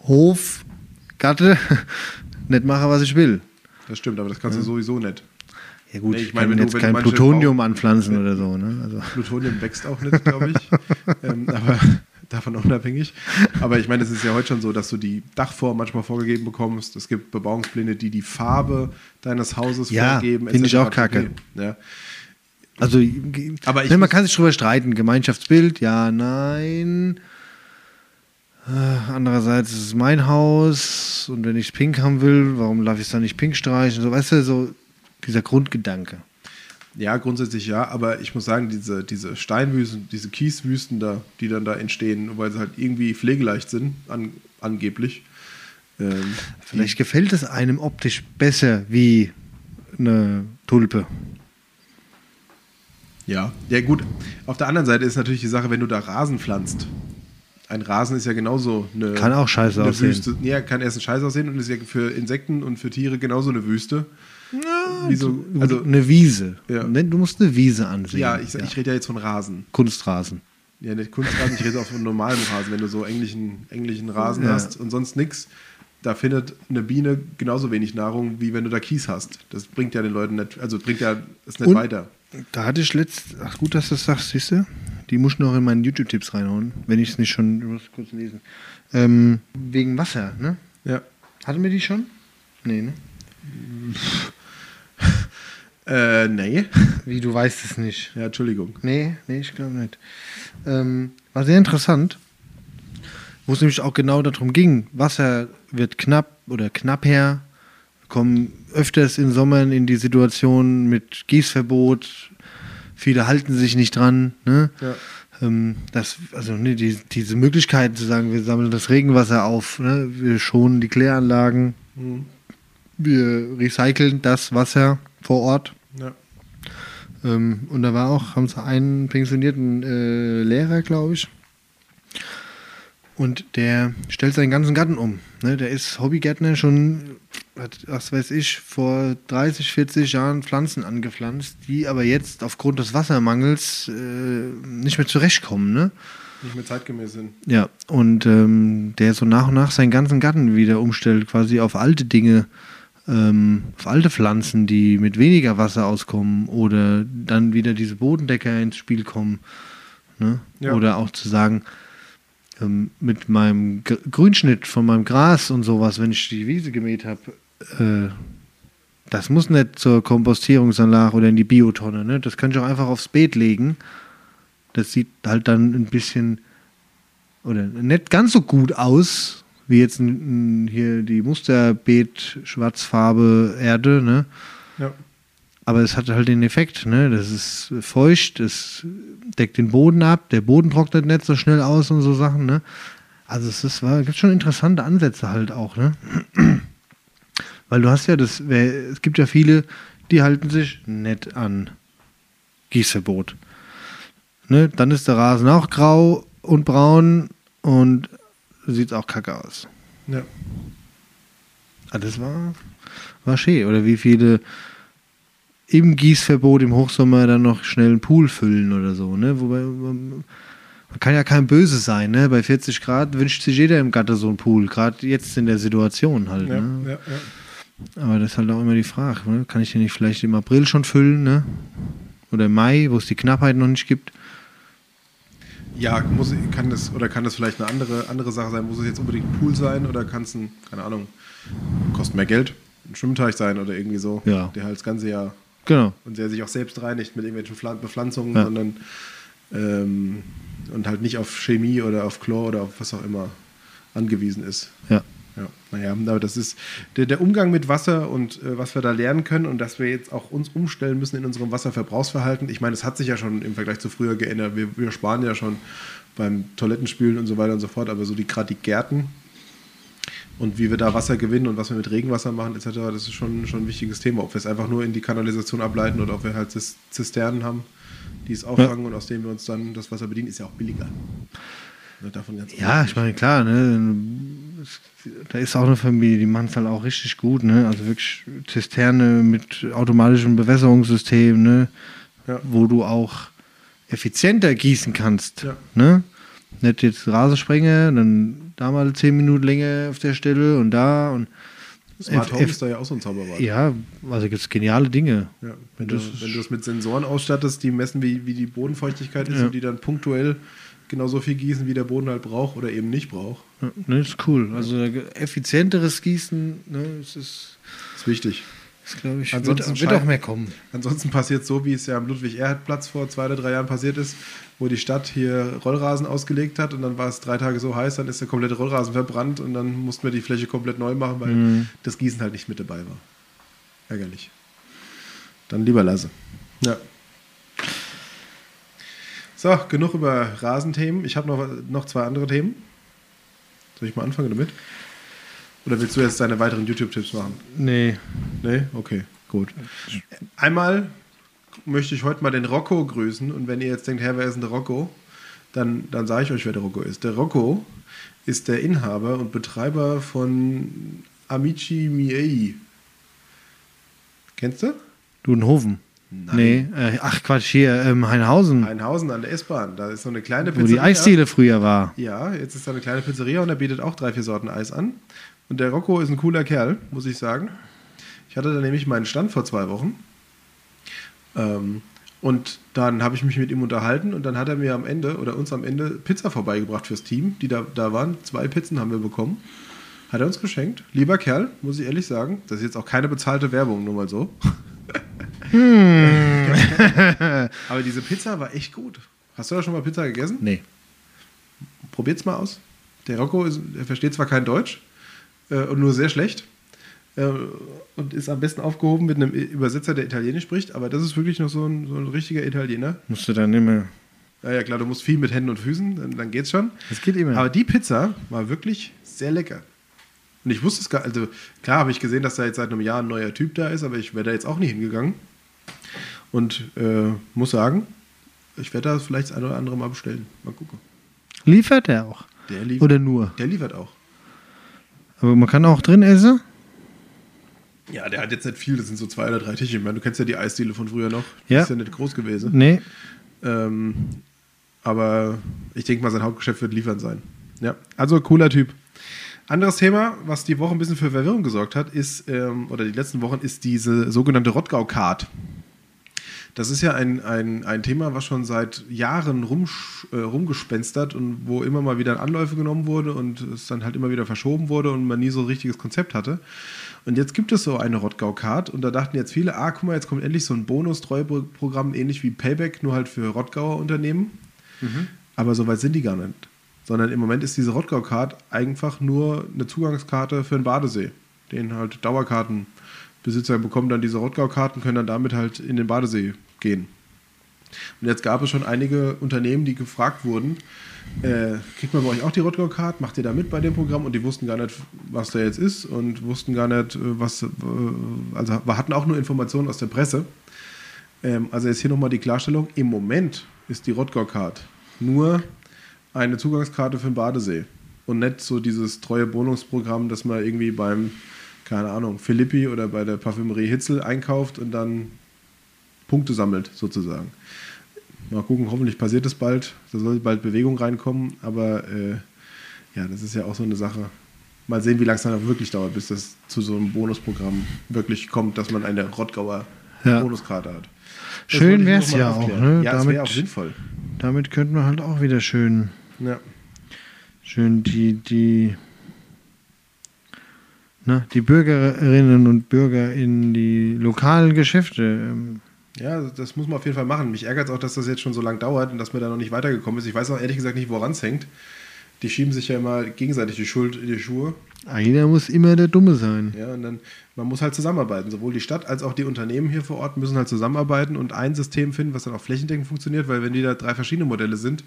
Hof Gatte nicht machen, was ich will. Das stimmt, aber das kannst du sowieso nicht. Ja gut, Nee, ich ich, meine, kann jetzt kein Plutonium Bau- anpflanzen oder so, ne? Also, Plutonium wächst auch nicht, glaube ich. ähm, aber davon unabhängig. Aber ich meine, es ist ja heute schon so, dass du die Dachform manchmal vorgegeben bekommst. Es gibt Bebauungspläne, die die Farbe deines Hauses Ja, vorgeben. finde ich auch kacke. Ja. also Aber ich ne, man muss- kann sich drüber streiten. Gemeinschaftsbild, ja, nein. Äh, andererseits ist es mein Haus und wenn ich pink haben will, warum darf ich es dann nicht pink streichen? So, weißt du, so dieser Grundgedanke. ja, grundsätzlich ja, aber ich muss sagen, diese, diese Steinwüsten, diese Kieswüsten da, die dann da entstehen, weil sie halt irgendwie pflegeleicht sind, an, angeblich. Ähm, Vielleicht gefällt es einem optisch besser wie eine Tulpe. Ja, ja gut. Auf der anderen Seite ist natürlich die Sache, wenn du da Rasen pflanzt. Ein Rasen ist ja genauso eine, Kann auch scheiße aussehen. Wüste. Ja, kann erst ein Scheiß aussehen und ist ja für Insekten und für Tiere genauso eine Wüste. Wie so, Also eine Wiese. Ja. Ne, Du musst eine Wiese ansehen. ja, ich, ich rede ja jetzt von Rasen. Kunstrasen. Ja, nicht Kunstrasen, ich rede auch von normalem Rasen. Wenn du so englischen, englischen Rasen Ja. hast und sonst nichts, da findet eine Biene genauso wenig Nahrung, wie wenn du da Kies hast. Das bringt ja den Leuten nicht, also bringt ja es nicht Und- weiter. Da hatte ich letzt, ach gut, dass du das sagst, siehst du? Die muss ich noch in meinen YouTube-Tipps reinhauen, wenn ich es nicht schon, ich muss kurz lesen. Ähm, wegen Wasser, ne? Ja. Hatten wir die schon? Nee, ne? Äh, nee. Wie, du weißt es nicht. Ja, Entschuldigung. Nee, nee, ich glaube nicht. Ähm, war sehr interessant, wo es nämlich auch genau darum ging. Wasser wird knapp oder knapp her. Wir kommen öfters in Sommern in die Situation mit Gießverbot. Viele halten sich nicht dran. Ne? Ja. Ähm, das, also ne, die, diese Möglichkeit zu sagen, wir sammeln das Regenwasser auf, ne? wir schonen die Kläranlagen, Mhm. wir recyceln das Wasser vor Ort. Ja. Ähm, und da war auch, haben sie einen pensionierten äh, Lehrer, glaube ich. Und der stellt seinen ganzen Garten um. Ne? Der ist Hobbygärtner schon, hat, was weiß ich, vor 30, 40 Jahren Pflanzen angepflanzt, die aber jetzt aufgrund des Wassermangels äh, nicht mehr zurechtkommen. Ne? Nicht mehr zeitgemäß sind. Ja, und ähm, der so nach und nach seinen ganzen Garten wieder umstellt, quasi auf alte Dinge, ähm, auf alte Pflanzen, die mit weniger Wasser auskommen oder dann wieder diese Bodendecker ins Spiel kommen. Ne? Ja. Oder auch zu sagen, ähm, mit meinem G Grünschnitt von meinem Gras und sowas, wenn ich die Wiese gemäht habe, äh, das muss nicht zur Kompostierungsanlage oder in die Biotonne. Ne? Das kann ich auch einfach aufs Beet legen. Das sieht halt dann ein bisschen oder nicht ganz so gut aus wie jetzt hier die Musterbeet Schwarzfarbe Erde, ne? Ja. Aber es hat halt den Effekt, ne? Das ist feucht, es deckt den Boden ab, der Boden trocknet nicht so schnell aus und so Sachen, ne? Also es ist, war, gibt schon interessante Ansätze halt auch, ne? Weil du hast ja das, es gibt ja viele, die halten sich nett an Gießverbot. Ne? Dann ist der Rasen auch grau und braun und sieht auch kacke aus. Ja. Ah, das war, war schön. Oder wie viele im Gießverbot im Hochsommer dann noch schnell einen Pool füllen oder so. Ne? Wobei man, man kann ja kein Böse sein. Ne? Bei 40 Grad wünscht sich jeder im Gatter so einen Pool. Gerade jetzt in der Situation halt. Ja, ne? ja, ja. Aber das ist halt auch immer die Frage. Ne? Kann ich den nicht vielleicht im April schon füllen? Ne? Oder im Mai, wo es die Knappheit noch nicht gibt? Ja, muss, kann das, oder kann das vielleicht eine andere, andere Sache sein? Muss es jetzt unbedingt ein Pool sein oder kann es ein, keine Ahnung, kostet mehr Geld, ein Schwimmteich sein oder irgendwie so, Ja. der halt das ganze Jahr Genau. und der sich auch selbst reinigt mit irgendwelchen Pflan- Bepflanzungen, Ja. sondern ähm, und halt nicht auf Chemie oder auf Chlor oder auf was auch immer angewiesen ist. Ja. Ja, naja, aber das ist der, der Umgang mit Wasser und äh, was wir da lernen können und dass wir jetzt auch uns umstellen müssen in unserem Wasserverbrauchsverhalten. Ich meine, es hat sich ja schon im Vergleich zu früher geändert. Wir, wir sparen ja schon beim Toilettenspülen und so weiter und so fort, aber so die gerade die Gärten und wie wir da Wasser gewinnen und was wir mit Regenwasser machen etc., das ist schon, schon ein wichtiges Thema. Ob wir es einfach nur in die Kanalisation ableiten oder ob wir halt Zis- Zisternen haben, die es auffangen und aus denen wir uns dann das Wasser bedienen, ist ja auch billiger. Davon ganz Ja, ich meine, klar, ne? Da ist auch eine Familie, die machen es halt auch richtig gut, ne? Also wirklich Zisterne mit automatischem Bewässerungssystem, ne? Ja. Wo du auch effizienter gießen kannst. Ja. Ne? Nicht jetzt Rasensprenger, dann da mal zehn Minuten länger auf der Stelle und da und Smart F- Home F- ist da ja auch so ein Zauberwort. ja, also gibt es geniale Dinge. Ja, wenn, du, wenn du es mit Sensoren ausstattest, die messen, wie, wie die Bodenfeuchtigkeit ist Ja. und die dann punktuell genauso viel gießen, wie der Boden halt braucht oder eben nicht braucht. Ja, ne, ist cool. Also effizienteres Gießen, ne, ist, ist wichtig. Ist glaube ich, wird, Ansonsten wird scheint- auch mehr kommen. Ansonsten passiert so, wie es ja am Ludwig-Erhard-Platz vor zwei oder drei Jahren passiert ist, wo die Stadt hier Rollrasen ausgelegt hat und dann war es drei Tage so heiß, dann ist der komplette Rollrasen verbrannt und dann mussten wir die Fläche komplett neu machen, weil Mhm. das Gießen halt nicht mit dabei war. Ärgerlich. Dann lieber lasse. Ja. So, genug über Rasenthemen. Ich habe noch, noch zwei andere Themen. Soll ich mal anfangen damit? Oder willst du jetzt deine weiteren YouTube-Tipps machen? Nee. Nee? Okay, gut. Einmal möchte ich heute mal den Rocco grüßen. Und wenn ihr jetzt denkt, Herr, wer ist denn der Rocco? Dann, dann sage ich euch, wer der Rocco ist. Der Rocco ist der Inhaber und Betreiber von Amici Miei. Kennst du? Dudenhofen. Nein. Nee, äh, ach Quatsch, hier, ähm, Heinhausen, Einhausen an der S-Bahn. Da ist so eine kleine wo die Eisdiele früher war. Ja, jetzt ist da eine kleine Pizzeria und er bietet auch drei, vier Sorten Eis an. Und der Rocco ist ein cooler Kerl, muss ich sagen. Ich hatte da nämlich meinen Stand vor zwei Wochen. Ähm, und dann habe ich mich mit ihm unterhalten und dann hat er mir am Ende oder uns am Ende Pizza vorbeigebracht fürs Team, die da, da waren. Zwei Pizzen haben wir bekommen. Hat er uns geschenkt. Lieber Kerl, muss ich ehrlich sagen. Das ist jetzt auch keine bezahlte Werbung, nur mal so. Aber diese Pizza war echt gut. Hast du da schon mal Pizza gegessen? Nee. Probiert's mal aus. Der Rocco ist, er versteht zwar kein Deutsch und nur sehr schlecht äh, und ist am besten aufgehoben mit einem Übersetzer, der Italienisch spricht, aber das ist wirklich noch so ein, so ein richtiger Italiener. Musst du dann immer. Ja, ja, klar, du musst viel mit Händen und Füßen, dann, dann geht's schon. Das geht immer. Aber die Pizza war wirklich sehr lecker. Und ich wusste es gar also klar habe ich gesehen, dass da jetzt seit einem Jahr ein neuer Typ da ist, aber ich wäre da jetzt auch nie hingegangen. Und äh, muss sagen, ich werde da vielleicht das eine oder andere mal bestellen. Mal gucken. Liefert er auch? Der liefert, Oder nur? der liefert auch. Aber man kann auch drin essen? Ja, der hat jetzt nicht viel, das sind so zwei oder drei Tische. Ich meine, du kennst ja die Eisdiele von früher noch. Ja. Die ist ja nicht groß gewesen. Nee. Ähm, aber ich denke mal, sein Hauptgeschäft wird liefern sein. Ja, also cooler Typ. Anderes Thema, was die Woche ein bisschen für Verwirrung gesorgt hat, ist, ähm, oder die letzten Wochen, ist diese sogenannte Rottgau-Card. Das ist ja ein, ein, ein Thema, was schon seit Jahren rumsch, äh, rumgespenstert und wo immer mal wieder Anläufe genommen wurde und es dann halt immer wieder verschoben wurde und man nie so ein richtiges Konzept hatte. Und jetzt gibt es so eine Rottgau-Card und da dachten jetzt viele, ah, guck mal, jetzt kommt endlich so ein Bonus-Treueprogramm, ähnlich wie Payback, nur halt für Rottgauer Unternehmen. Aber so weit sind die gar nicht. sondern im Moment ist diese Rottgau-Card einfach nur eine Zugangskarte für den Badesee. Den halt Dauerkartenbesitzer bekommen dann diese Rottgau-Karten, können dann damit halt in den Badesee gehen. Und jetzt gab es schon einige Unternehmen, die gefragt wurden, äh, kriegt man bei euch auch die Rottgau-Card? Macht ihr da mit bei dem Programm? Und die wussten gar nicht, was da jetzt ist und wussten gar nicht, äh, was, äh, also wir hatten auch nur Informationen aus der Presse. Ähm, also jetzt hier nochmal die Klarstellung, im Moment ist die Rottgau-Card nur eine Zugangskarte für den Badesee und nicht so dieses treue Bonusprogramm, das man irgendwie beim, keine Ahnung, Philippi oder bei der Parfümerie Hitzel einkauft und dann Punkte sammelt, sozusagen. Mal gucken, hoffentlich passiert es bald. Da soll bald Bewegung reinkommen, aber äh, ja, das ist ja auch so eine Sache. Mal sehen, wie lange es dann wirklich dauert, bis das zu so einem Bonusprogramm wirklich kommt, dass man eine Rottgauer Ja. Bonuskarte hat. Das Schön noch mal ja auch, ne? Ja, es Damit- wäre auch sinnvoll. Damit könnten wir halt auch wieder schön, Ja. schön die, die, na, die Bürgerinnen und Bürger in die lokalen Geschäfte. ähm, Ja, das muss man auf jeden Fall machen. Mich ärgert es auch, dass das jetzt schon so lange dauert und dass man da noch nicht weitergekommen ist. Ich weiß auch ehrlich gesagt nicht, woran es hängt. Die schieben sich ja immer gegenseitig die Schuld in die Schuhe. Einer muss immer der Dumme sein. Ja, und dann, man muss halt zusammenarbeiten. Sowohl die Stadt als auch die Unternehmen hier vor Ort müssen halt zusammenarbeiten und ein System finden, was dann auch flächendeckend funktioniert, weil wenn die da drei verschiedene Modelle sind,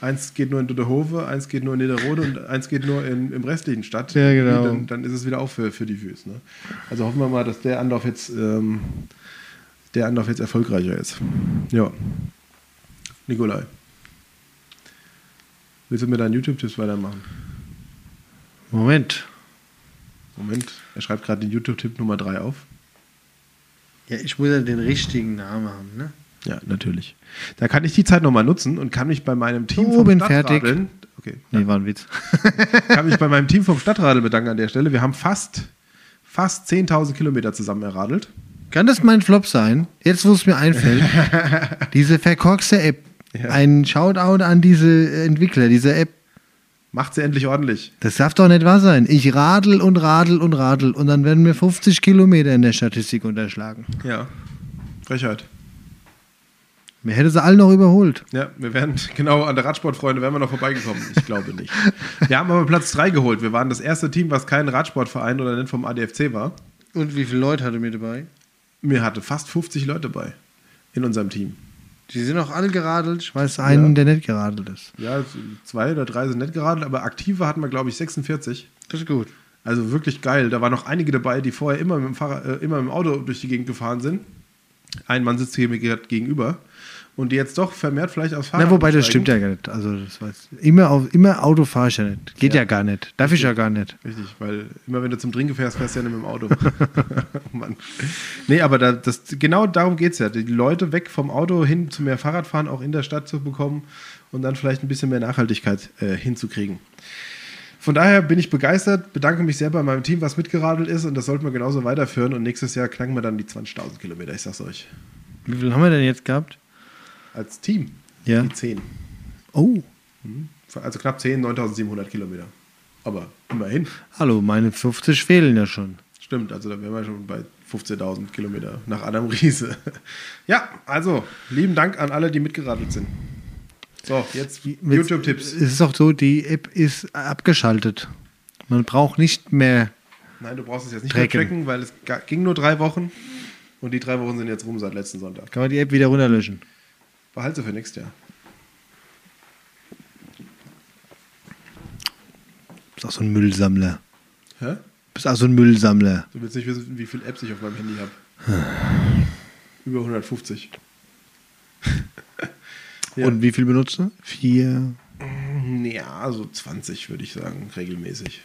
eins geht nur in Duderhove, eins geht nur in Niederrode und eins geht nur in, im restlichen Stadt, Ja, genau. dann, dann ist es wieder auch für, für die Füße. Ne? Also hoffen wir mal, dass der Anlauf jetzt, ähm, der Anlauf jetzt erfolgreicher ist. Ja. Nikolai. Willst du mir deinen YouTube-Tipps weitermachen? Moment. Moment, er schreibt gerade den YouTube-Tipp Nummer 3 auf. Ja, ich muss ja den richtigen Namen haben, ne? Ja, natürlich. Da kann ich die Zeit nochmal nutzen und kann mich bei meinem Team So, bin Stadtradeln, fertig. okay, Nee, war ein Witz. kann mich bei meinem Team vom Stadtradel bedanken an der Stelle. Wir haben fast, fast 10.000 Kilometer zusammen erradelt. Kann das mein Flop sein? Jetzt, wo es mir einfällt. diese verkorkste App. Ja. Ein Shoutout an diese Entwickler, diese App. Macht sie endlich ordentlich. Das darf doch nicht wahr sein. Ich radel und radel und radel und dann werden mir 50 Kilometer in der Statistik unterschlagen. Ja. Frechheit. Mir hätte sie alle noch überholt. Ja, wir wären, genau, an der Radsportfreunde wären wir noch vorbeigekommen. Ich glaube nicht. Wir haben aber Platz 3 geholt. Wir waren das erste Team, was kein Radsportverein oder nicht vom ADFC war. Und wie viele Leute hatte mir dabei? Mir hatte fast 50 Leute dabei in unserem Team. Die sind auch alle geradelt. Ich weiß einen, Ja. der nicht geradelt ist. Ja, zwei oder drei sind nicht geradelt, aber aktive hatten wir, glaube ich, 46. Das ist gut. Also wirklich geil. Da waren noch einige dabei, die vorher immer mit dem, Fahrrad, äh, immer mit dem Auto durch die Gegend gefahren sind. Ein Mann sitzt hier mir gerade gegenüber. Und die jetzt doch vermehrt vielleicht aufs Fahrrad Na, wobei, das stimmt ja gar nicht. Also, das weiß immer, auf, immer Auto fahre ich ja nicht. Geht ja, Ja. gar nicht. Darf ich ja gar nicht. Richtig, weil immer wenn du zum Trinken fährst, fährst du ja nicht mit dem Auto. Mann. Nee, aber da, das, genau darum geht es ja. Die Leute weg vom Auto hin zu mehr Fahrradfahren auch in der Stadt zu bekommen und dann vielleicht ein bisschen mehr Nachhaltigkeit äh, hinzukriegen. Von daher bin ich begeistert, bedanke mich sehr bei meinem Team, was mitgeradelt ist und das sollten wir genauso weiterführen und nächstes Jahr knacken wir dann die 20.000 Kilometer, ich sag's euch. Wie viel haben wir denn jetzt gehabt? Als Team Ja. die 10. Oh, Also knapp 10, 9.700 Kilometer. Aber immerhin. hallo, meine 50 fehlen ja schon. Stimmt, also da wären wir schon bei 15.000 Kilometer nach Adam Riese. ja, also lieben Dank an alle, die mitgeradelt sind. So, jetzt YouTube-Tipps. Es ist auch so, die App ist abgeschaltet. Man braucht nicht mehr. Nein, du brauchst es jetzt nicht Tracken. mehr tracken, weil es ging nur drei Wochen und die drei Wochen sind jetzt rum seit letzten Sonntag. Kann man die App wieder runterlöschen. Behalte für nächstes Jahr. Du bist auch so ein Müllsammler. Hä? Du bist auch so ein Müllsammler. Du willst nicht wissen, wie viele Apps ich auf meinem Handy habe. Über 150. Ja. Und wie viel benutzt du? Vier. Ja, so 20 würde ich sagen, regelmäßig.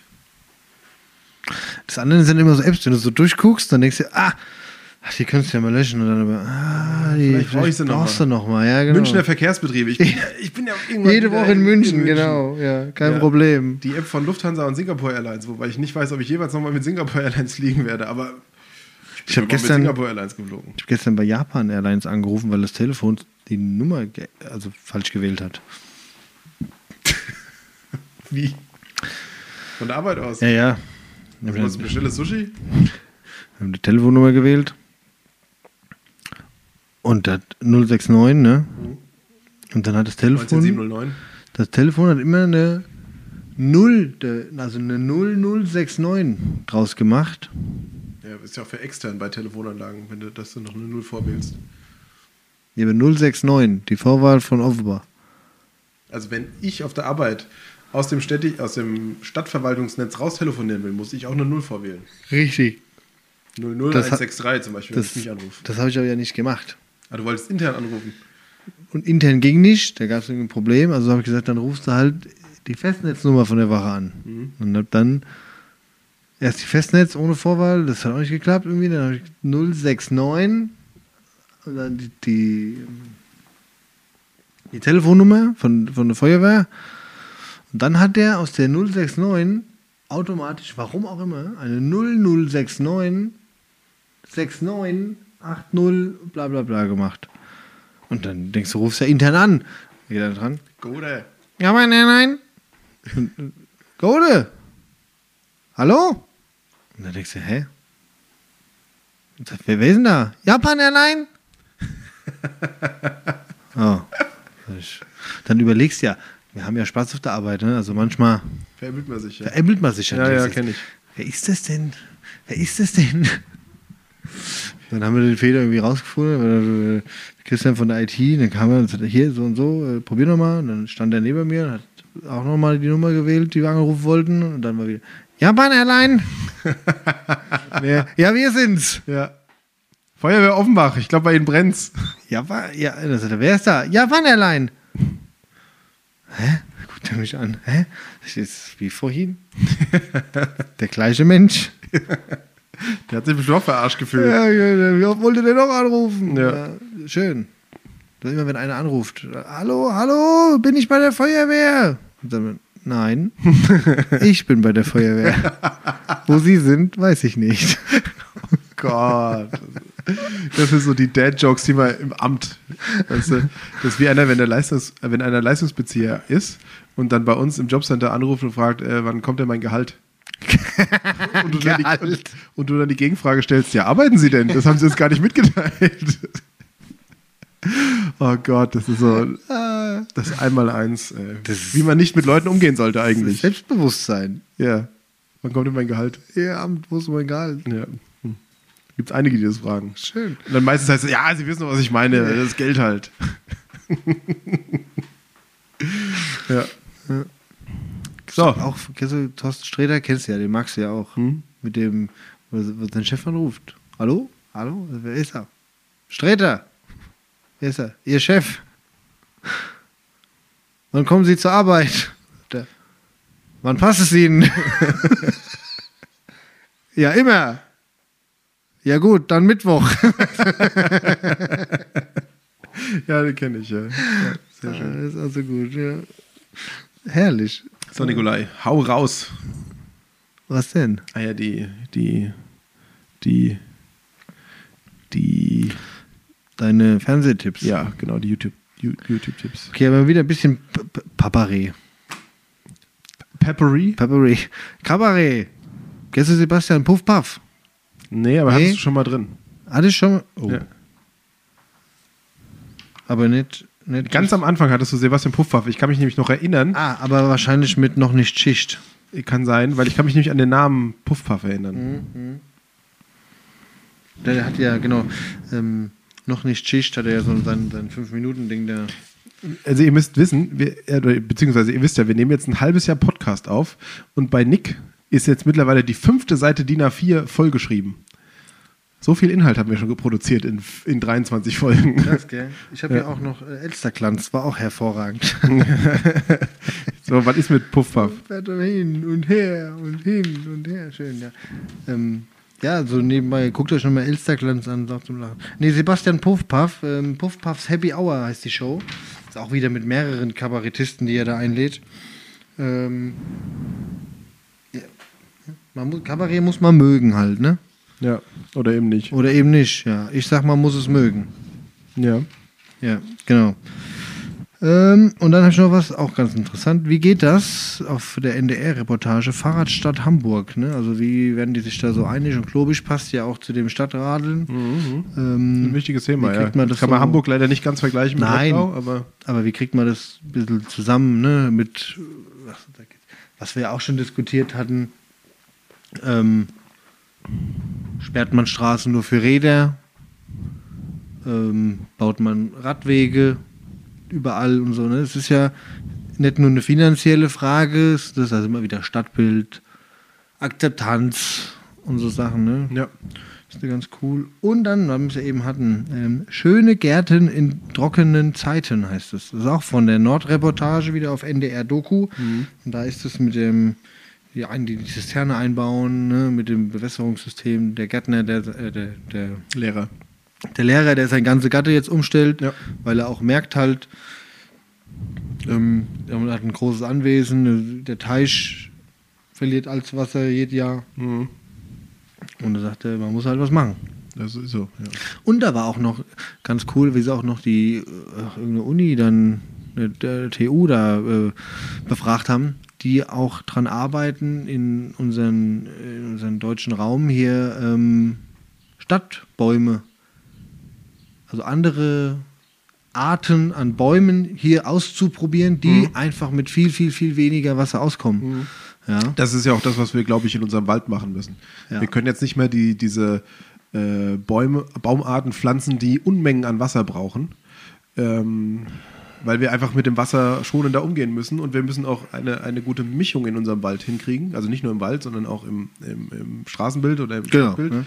Das andere sind immer so Apps, wenn du so durchguckst, dann denkst du, ah, ach, die könntest du ja mal löschen. Und dann aber, ah, die Vielleicht brauch ich sie noch brauchst mal. du noch mal. Ja, genau. Münchner Verkehrsbetriebe. Ich bin, ich bin ja irgendwann Jede Woche in München, genau. Ja, kein Ja. Problem. Die App von Lufthansa und Singapore Airlines, wobei ich nicht weiß, ob ich jeweils nochmal mit Singapore Airlines fliegen werde, aber Ich habe bin mal gestern, mit ich Singapore Airlines geflogen. hab gestern bei Japan Airlines angerufen, weil das Telefon die Nummer also falsch gewählt hat. Wie? Von der Arbeit aus. Ja, ja. Wir Was bestelle Sushi? haben die Telefonnummer gewählt. Und das 069, ne? Und dann hat das Telefon, 19709. das Telefon hat immer eine 0, de- also eine 0069 draus gemacht. Ja, ist ja auch für extern bei Telefonanlagen, wenn du das dann noch eine Null vorwählst. Ja, aber 069, die Vorwahl von Offenbach. Also wenn ich auf der Arbeit aus dem, Städti aus dem Stadtverwaltungsnetz raus telefonieren will, muss ich auch eine Null vorwählen. Richtig. 00163 zum Beispiel, wenn Das, ich mich anrufe. das habe ich aber ja nicht gemacht. Ah, du wolltest intern anrufen. Und intern ging nicht, da gab es ein Problem. Also habe ich gesagt, dann rufst du halt die Festnetznummer von der Wache an. Mhm. Und hab dann erst die Festnetz ohne Vorwahl, das hat auch nicht geklappt irgendwie. Dann habe ich 069 und dann die, die, die Telefonnummer von, von der Feuerwehr. Und dann hat der aus der 069 automatisch, warum auch immer, eine 0069 69 80 bla bla bla gemacht. Und dann denkst du, rufst ja intern an. Geht er dran? Gute. Ja, aber nein, nein. Gode. Hallo? Und dann denkst du, hä? Sagt, wer, wer ist denn da? Japan Airline? oh. Dann überlegst du ja, wir haben ja Spaß auf der Arbeit, ne? Also manchmal Veräppelt man sich, ja. veräppelt man sich Ja, ja, Denkst du, kenn ich. Wer ist das denn? Wer ist das denn? Dann haben wir den Fehler irgendwie rausgefunden. äh, Christian von der IT, dann kam er und sagte, hier so und so, äh, probier nochmal. Und dann stand er neben mir und hat auch nochmal die Nummer gewählt, die wir angerufen wollten. Und dann war wieder, Japan Airline. ja, ja, wir sind's. Ja. Feuerwehr Offenbach, ich glaube bei Ihnen brennt's. Ja, sagt er, wer ist da? Japan Airline. Hä? Guckt er mich an. Hä? Das ist wie vorhin. Der gleiche Mensch. Der hat sich bestimmt auch verarscht gefühlt. Ja, ja, wie oft wollte der noch anrufen? Ja. schön. Das ist immer, wenn einer anruft. Hallo, hallo, bin ich bei der Feuerwehr? Und dann, nein, ich bin bei der Feuerwehr. Wo Sie sind, weiß ich nicht. Gott. Das sind so die Dad-Jokes, die man im Amt. Weißt du, das ist wie einer, wenn, der Leistungs-, wenn einer Leistungsbezieher ist und dann bei uns im Jobcenter anruft und fragt, äh, wann kommt denn mein Gehalt? Und du, dann die, und, und du dann die Gegenfrage stellst, ja, arbeiten Sie denn? Das haben Sie uns gar nicht mitgeteilt. Oh Gott, das ist so das Einmaleins, äh, Das wie man nicht mit Leuten umgehen sollte eigentlich. Selbstbewusstsein. Ja. Wann kommt denn mein Gehalt? Amt, wo ist mein Gehalt? Ja. Hm. Gibt einige, die das fragen. Schön. Und dann meistens heißt es, ja, Sie wissen, was ich meine, das ist Geld halt. ja. So. Auch, Thorsten Sträter, kennst du ja, den magst du ja auch. Hm? Mit dem, wo, wo sein Chef anruft. Hallo? Hallo? Wer ist er? Sträter. Wer ist er? Ihr Chef. Wann kommen Sie zur Arbeit? Der, Wann passt es Ihnen? ja, immer. Ja gut, dann Mittwoch. Ja, den kenne ich, ja. ja. Sehr schön. Das ist also gut, ja. Herrlich. So, Nikolai, hau raus. Was denn? Ah ja, die, die, die, die, Deine Fernsehtipps. ja, genau, die YouTube, You- YouTube-Tipps. Okay, aber wieder ein bisschen P- P- Paparé. Peppery? Kabarett. Kennst du Sebastian Puff Puff? Nee, aber Nee. hattest du schon mal drin. Hatte ich schon mal. Oh. Ja. Aber nicht. Nicht Ganz am Anfang hattest du Sebastian Puffpaff. Ich kann mich nämlich noch erinnern. Ah, aber wahrscheinlich mit noch nicht Schicht. Kann sein, weil ich kann mich nämlich an den Namen Puffpaff erinnern. Mhm. Der, der hat ja, genau. Ähm, noch nicht Schicht, hat er ja so sein, sein 5-Minuten-Ding da. Also ihr müsst wissen, wir, äh, beziehungsweise ihr wisst ja, wir nehmen jetzt ein halbes Jahr Podcast auf und bei Nick ist jetzt mittlerweile die fünfte Seite DIN A4 vollgeschrieben. So viel Inhalt haben wir schon produziert in, in 23 Folgen. Krass, gell? Ich habe ja. auch noch äh, Elsterglanz, war auch hervorragend. So, was ist mit er hin und her und hin und her. Schön, ja. Ähm, ja, so nebenbei, guckt euch nochmal Elsterglanz an, sagt zum Lachen. Nee, Sebastian Puffpaff, ähm, Puffpaffs Happy Hour heißt die Show. Ist auch wieder mit mehreren Kabarettisten, die er da einlädt. Ähm, ja. man muss, Kabarett muss man mögen halt, ne? Ja, oder eben nicht. Oder eben nicht, ja. Ich sag, man muss es mögen. Ja. Ja, genau. Ähm, und dann habe ich noch was, auch ganz interessant. Wie geht das auf der NDR-Reportage Fahrradstadt Hamburg? Ne? Also wie werden die sich da so einig? Und Klobisch passt ja auch zu dem Stadtradeln. Mhm. Ähm, Ein wichtiges Thema, wie ja. kriegt man das kann man so- Hamburg leider nicht ganz vergleichen mit Nein. Rottgau, aber aber wie kriegt man das ein bisschen zusammen ne? mit... Was, was wir auch schon diskutiert hatten, ähm, sperrt man Straßen nur für Räder, ähm, baut man Radwege überall und so. Ne? Es ist ja nicht nur eine finanzielle Frage, es ist also immer wieder Stadtbild, Akzeptanz und so Sachen. Ne? Ja. Das ist ganz cool. Und dann, weil wir es ja eben hatten, ähm, schöne Gärten in trockenen Zeiten heißt es. Das ist auch von der Nordreportage wieder auf NDR Doku. Und da ist es mit dem, die, ein- die Zisterne einbauen, ne, mit dem Bewässerungssystem, der Gärtner, der, äh, der, der, Lehrer. der Lehrer, der seine ganze Gatte jetzt umstellt, Ja. weil er auch merkt halt, ähm, er hat ein großes Anwesen, der Teich verliert als Wasser jedes Jahr. Mhm. Und er sagte, man muss halt was machen. Das ist so, ja. Und da war auch noch ganz cool, wie sie auch noch die äh, irgendeine Uni dann äh, der TU da äh, befragt haben, die auch dran arbeiten in unseren, in unseren deutschen Raum hier ähm, Stadtbäume, also andere Arten an Bäumen hier auszuprobieren, die einfach mit viel, viel, viel weniger Wasser auskommen. Ja. Das ist ja auch das, was wir, glaube ich, in unserem Wald machen müssen. Ja. Wir können jetzt nicht mehr die, diese äh, Bäume, Baumarten pflanzen, die Unmengen an Wasser brauchen, ähm, weil wir einfach mit dem Wasser schonender umgehen müssen und wir müssen auch eine, eine gute Mischung in unserem Wald hinkriegen. Also nicht nur im Wald, sondern auch im, im, im Straßenbild oder im Genau, Stadtbild. ne?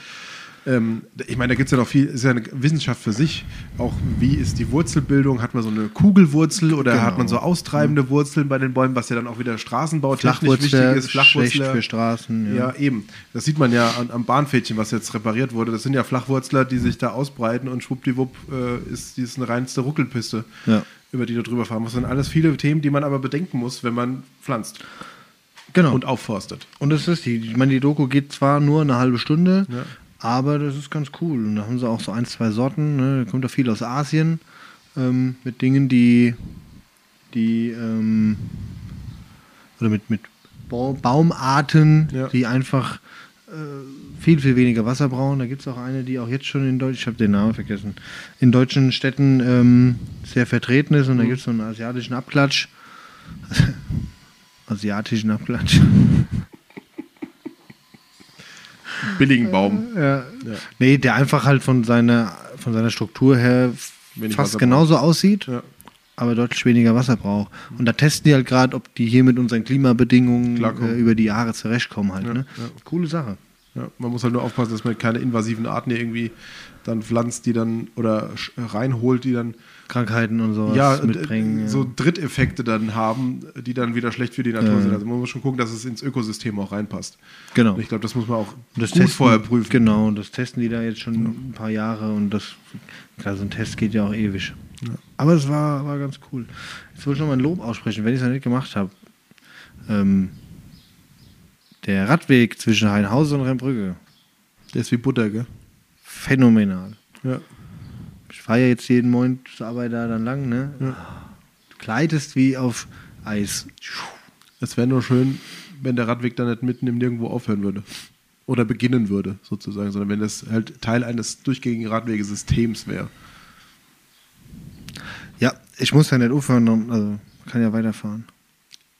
Ähm, ich meine, da gibt es ja noch viel, ist ja eine Wissenschaft für sich. Auch wie ist die Wurzelbildung? Hat man so eine Kugelwurzel oder Genau. hat man so austreibende Wurzeln bei den Bäumen, was ja dann auch wieder Straßenbautechnisch wichtig Flachwurzler, ist? schlecht für Straßen. Ja, eben. Das sieht man ja an, am Bahnfädchen, was jetzt repariert wurde. Das sind ja Flachwurzler, die sich da ausbreiten und schwuppdiwupp äh, ist dies eine reinste Ruckelpiste, Ja. Über die du drüber fahren musst. Das sind alles viele Themen, die man aber bedenken muss, wenn man pflanzt Genau. und aufforstet. Und das ist die, ich meine, die Doku geht zwar nur eine halbe Stunde, Ja. aber das ist ganz cool. Und da haben sie auch so ein, zwei Sorten, ne? da kommt da viel aus Asien, ähm, mit Dingen, die, die, ähm, oder mit, mit Bau- Baumarten, Ja. die einfach äh, viel, viel weniger Wasser brauchen. Da gibt es auch eine, die auch jetzt schon in Deutsch, ich habe den Namen vergessen, in deutschen Städten ähm, sehr vertreten ist. Und da gibt es so einen asiatischen Abklatsch. asiatischen Abklatsch. Billigen Baum. Ja. Ja. Nee, der einfach halt von seiner, von seiner Struktur her Wenig fast Wasser genauso aussieht, Ja. aber deutlich weniger Wasser braucht. Und da testen die halt gerade, ob die hier mit unseren Klimabedingungen äh, über die Jahre zurechtkommen halt. Ja, ne? ja. Coole Sache. Ja, man muss halt nur aufpassen, dass man keine invasiven Arten hier irgendwie dann pflanzt, die dann oder reinholt, die dann Krankheiten und sowas ja, mitbringen. äh, ja. so Dritteffekte dann haben, die dann wieder schlecht für die Natur Ja. sind. Also man muss schon gucken, dass es ins Ökosystem auch reinpasst. genau. Und ich glaube, das muss man auch das gut testen, vorher prüfen. Genau, und das testen die da jetzt schon ein paar Jahre und das, klar, so ein Test geht ja auch ewig. Aber es war, war ganz cool. Jetzt wollte ich noch mal ein Lob aussprechen, wenn ich es noch nicht gemacht habe. Ähm, der Radweg zwischen Heinhausen und Rheinbrücke, Der ist wie Butter, gell? phänomenal. Ja. Ich fahre ja jetzt jeden Morgen zur Arbeit da dann lang, ne? Du gleitest wie auf Eis. Es wäre nur schön, wenn der Radweg dann nicht mitten im Nirgendwo aufhören würde. Oder beginnen würde, sozusagen, sondern wenn das halt Teil eines durchgängigen Radwegesystems wäre. Ja, ich muss ja nicht aufhören, also kann ja weiterfahren.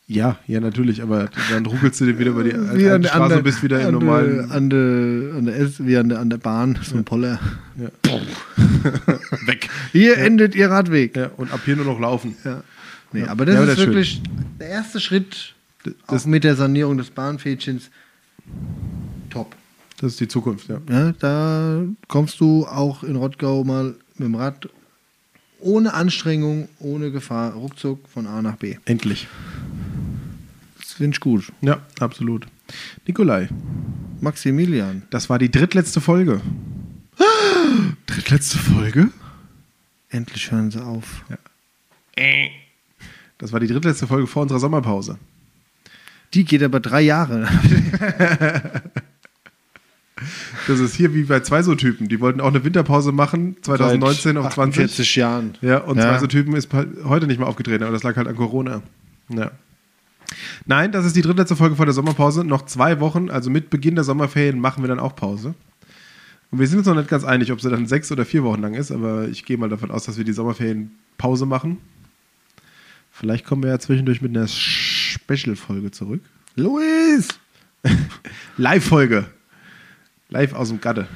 Ja, ja, natürlich, aber dann ruckelst du dir wieder über die alte Wie an der- Straße der- und bist wieder im normalen. An der, an der, S- wie an der, an der Bahn, so ein Poller. Ja. Weg. Hier endet Ihr Radweg. Ja, und ab hier nur noch laufen. Ja. Nee, Ja. aber das Ja, ist das wirklich der erste Schritt Das, auch mit der Sanierung des Bahnfädchens. Top. das ist die Zukunft, ja. Ja, da kommst du auch in Rottgau mal mit dem Rad ohne Anstrengung, ohne Gefahr, ruckzuck von A nach B. Endlich. Finde ich gut. Ja, absolut. Nikolai, Maximilian. das war die drittletzte Folge. Drittletzte Folge? Endlich hören sie auf. Das war die drittletzte Folge vor unserer Sommerpause. Die geht aber drei Jahre. Das ist hier wie bei zwei so Typen. Die wollten auch eine Winterpause machen, 2019 auf 20. 40 Jahren. Ja, und Ja. zwei so Typen ist heute nicht mehr aufgetreten, aber das lag halt an Corona. Ja. Nein, das ist die drittletzte Folge vor der Sommerpause. Noch zwei Wochen, also mit Beginn der Sommerferien, machen wir dann auch Pause. Und wir sind uns noch nicht ganz einig, ob sie dann sechs oder vier Wochen lang ist, aber ich gehe mal davon aus, dass wir die Sommerferien Pause machen. Vielleicht kommen wir ja zwischendurch mit einer Special-Folge zurück. Luis! Live-Folge. Live aus dem Gatte.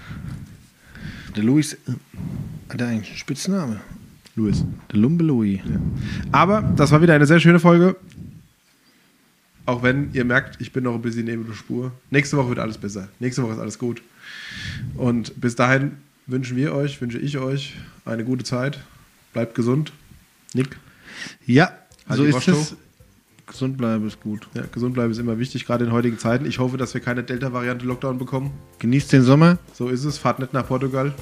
Der Luis äh, hat er eigentlich einen Spitzname. Louis. Der Lumbe Louis. Aber das war wieder eine sehr schöne Folge. Auch wenn ihr merkt, ich bin noch ein bisschen neben der Spur. Nächste Woche wird alles besser. Nächste Woche ist alles gut. Und bis dahin wünschen wir euch, wünsche ich euch eine gute Zeit. Bleibt gesund. Nick, Ja, Halt so die ist Rosto. es. Gesund bleiben ist gut. ja, gesund bleiben ist immer wichtig, gerade in heutigen Zeiten. Ich hoffe, dass wir keine Delta-Variante Lockdown bekommen. Genießt den Sommer. So ist es. Fahrt nicht nach Portugal.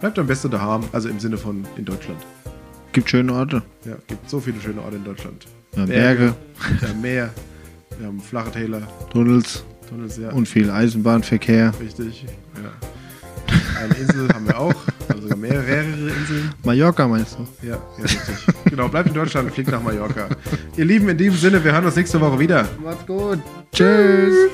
Bleibt am besten daheim, also im Sinne von in Deutschland. Gibt schöne Orte. Ja, gibt so viele schöne Orte in Deutschland. Ja, Berge, Wir haben Meer, wir haben flache Täler, Tunnels Tunnels, ja. und viel Eisenbahnverkehr. Richtig, ja. Eine Insel haben wir auch, also sogar mehrere Inseln. Mallorca meinst du? Ja, ja, richtig. Genau, bleibt in Deutschland, fliegt nach Mallorca. Ihr Lieben, in diesem Sinne, wir hören uns nächste Woche wieder. Macht's gut. Tschüss.